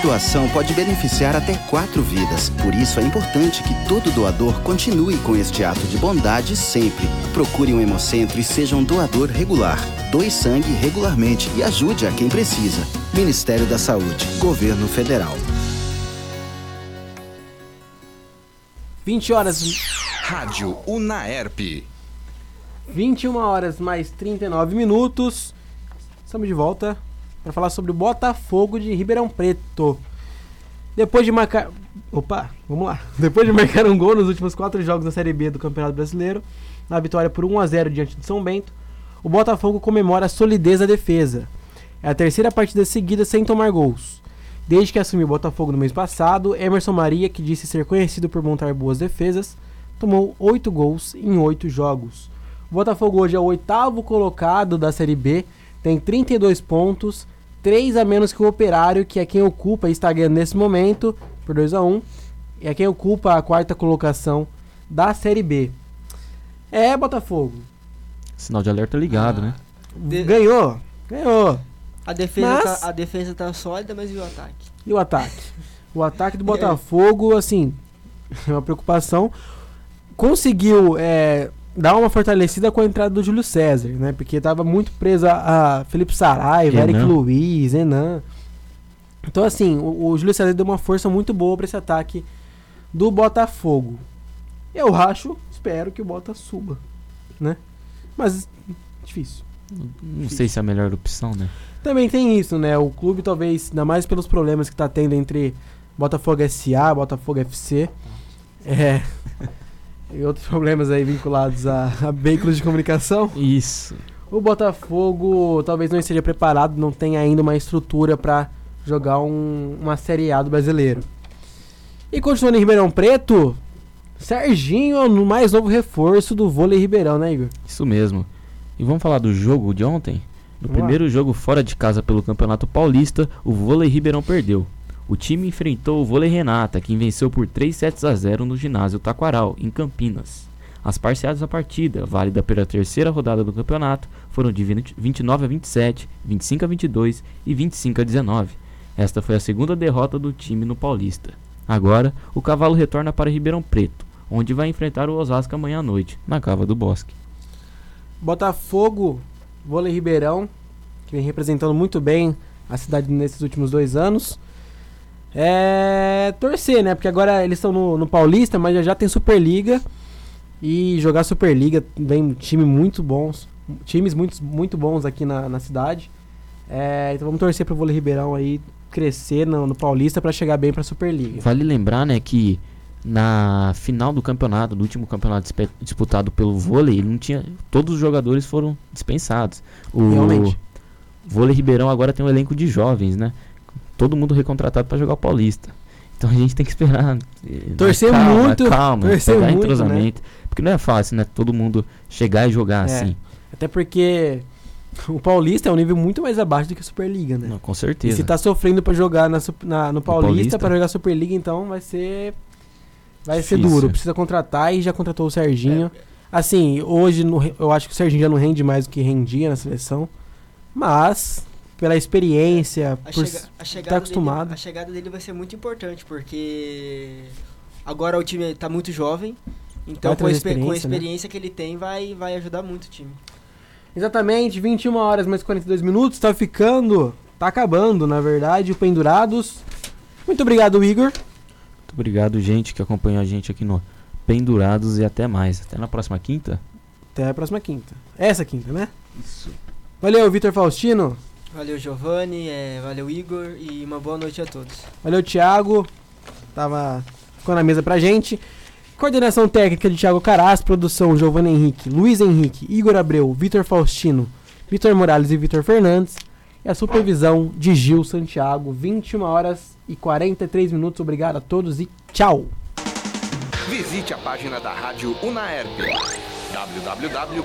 Doação pode beneficiar até quatro vidas. Por isso é importante que todo doador continue com este ato de bondade sempre. Procure um hemocentro e seja um doador regular. Doe sangue regularmente e ajude a quem precisa. Ministério da Saúde, Governo Federal. 20 horas. Rádio Unaerp. 21 horas mais 39 minutos. Estamos de volta para falar sobre o Botafogo de Ribeirão Preto. Depois de marcar. Opa, vamos lá. Depois de marcar um gol nos últimos quatro jogos da Série B do Campeonato Brasileiro, na vitória por 1 a 0 diante de São Bento, o Botafogo comemora a solidez da defesa. É a terceira partida seguida sem tomar gols. Desde que assumiu o Botafogo no mês passado, Emerson Maria, que disse ser conhecido por montar boas defesas, tomou 8 gols em 8 jogos. O Botafogo hoje é o oitavo colocado da Série B, tem 32 pontos, 3 a menos que o Operário, que é quem ocupa e está ganhando nesse momento, por 2 a 1 é quem ocupa a quarta colocação da Série B. É, Botafogo. Sinal de alerta ligado, né? De- Ganhou, ganhou. A defesa, Mas- tá, a defesa tá sólida, mas e o ataque? E o ataque? O ataque do Botafogo, assim, é uma preocupação. Conseguiu é, dar uma fortalecida com a entrada do Júlio César, né? Porque estava muito preso a, a Felipe Saraiva. Eric Luiz, Enan. Então, assim, o, o Júlio César deu uma força muito boa para esse ataque do Botafogo. Eu acho, espero que o Bota suba, né? Mas, difícil. Não sei se é a melhor opção, né? Também tem isso, né? O clube talvez, ainda mais pelos problemas que tá tendo entre Botafogo SA, Botafogo FC. É. e outros problemas aí vinculados a, a veículos de comunicação. Isso. O Botafogo talvez não esteja preparado, não tenha ainda uma estrutura para jogar um- uma Série A do brasileiro. E continuando em Ribeirão Preto, Serginho é o mais novo reforço do vôlei Ribeirão, né, Igor? Isso mesmo. E vamos falar do jogo de ontem? No Vamos lá. primeiro jogo fora de casa pelo Campeonato Paulista, o vôlei Ribeirão perdeu. O time enfrentou o vôlei Renata, que venceu por 3 sets a 0 no ginásio Taquaral, em Campinas. As parciais da partida, válida pela terceira rodada do campeonato, foram de 20 29 a 27, 25 a 22 e 25 a 19. Esta foi a segunda derrota do time no Paulista. Agora, o cavalo retorna para Ribeirão Preto, onde vai enfrentar o Osasco amanhã à noite, na Cava do Bosque. Botafogo, vôlei Ribeirão, que vem representando muito bem a cidade nesses últimos dois anos. É. torcer, né? Porque agora eles estão no, no Paulista, mas já, já tem Superliga. E jogar Superliga vem time muito bons. Times muito, muito bons aqui na, na cidade. É, então vamos torcer pro vôlei Ribeirão aí crescer no, no Paulista para chegar bem pra Superliga. Vale lembrar, né, que na final do campeonato, do último campeonato disputado pelo vôlei, ele não tinha, todos os jogadores foram dispensados. O Realmente. vôlei Ribeirão agora tem um elenco de jovens, né? Todo mundo recontratado para jogar o Paulista. Então a gente tem que esperar. eh, Torcer calma, muito, calma, torcer pegar muito, entrosamento, porque não é fácil, né? Todo mundo chegar e jogar É. assim. Até porque O Paulista é um nível muito mais abaixo do que a Superliga, né? Não, com certeza. E se tá sofrendo pra jogar na, na no Paulista, Paulista. pra jogar Superliga, então vai ser. Vai ser Difícil. duro. Precisa contratar e já contratou o Serginho. Assim, hoje no eu acho que o Serginho já não rende mais do que rendia na seleção. Mas, pela experiência, A, por chega- estar acostumado. Dele, a chegada dele vai ser muito importante, porque agora o time tá muito jovem. Então, com a, trazer expe- com a experiência, né? experiência que ele tem, vai, vai ajudar muito o time. Exatamente, 21 horas mais 42 minutos, tá ficando, tá acabando, na verdade, o Pendurados. Muito obrigado, Igor. Muito obrigado, gente, que acompanhou a gente aqui no Pendurados e até mais. Até na próxima quinta. Até a próxima quinta. Essa quinta, né? Isso. Valeu, Vitor Faustino. Valeu, Giovanni, é, valeu, Igor, e uma boa noite a todos. Valeu, Thiago. Tava ficou na mesa pra gente. Coordenação técnica de Thiago Caraz, produção Giovanni Henrique, Luiz Henrique, Igor Abreu, Vitor Faustino, Vitor Morales e Vitor Fernandes. E a supervisão de Gil Santiago, 21 horas e 43 minutos. Obrigado a todos e tchau. Visite a página da rádio Unaerp. www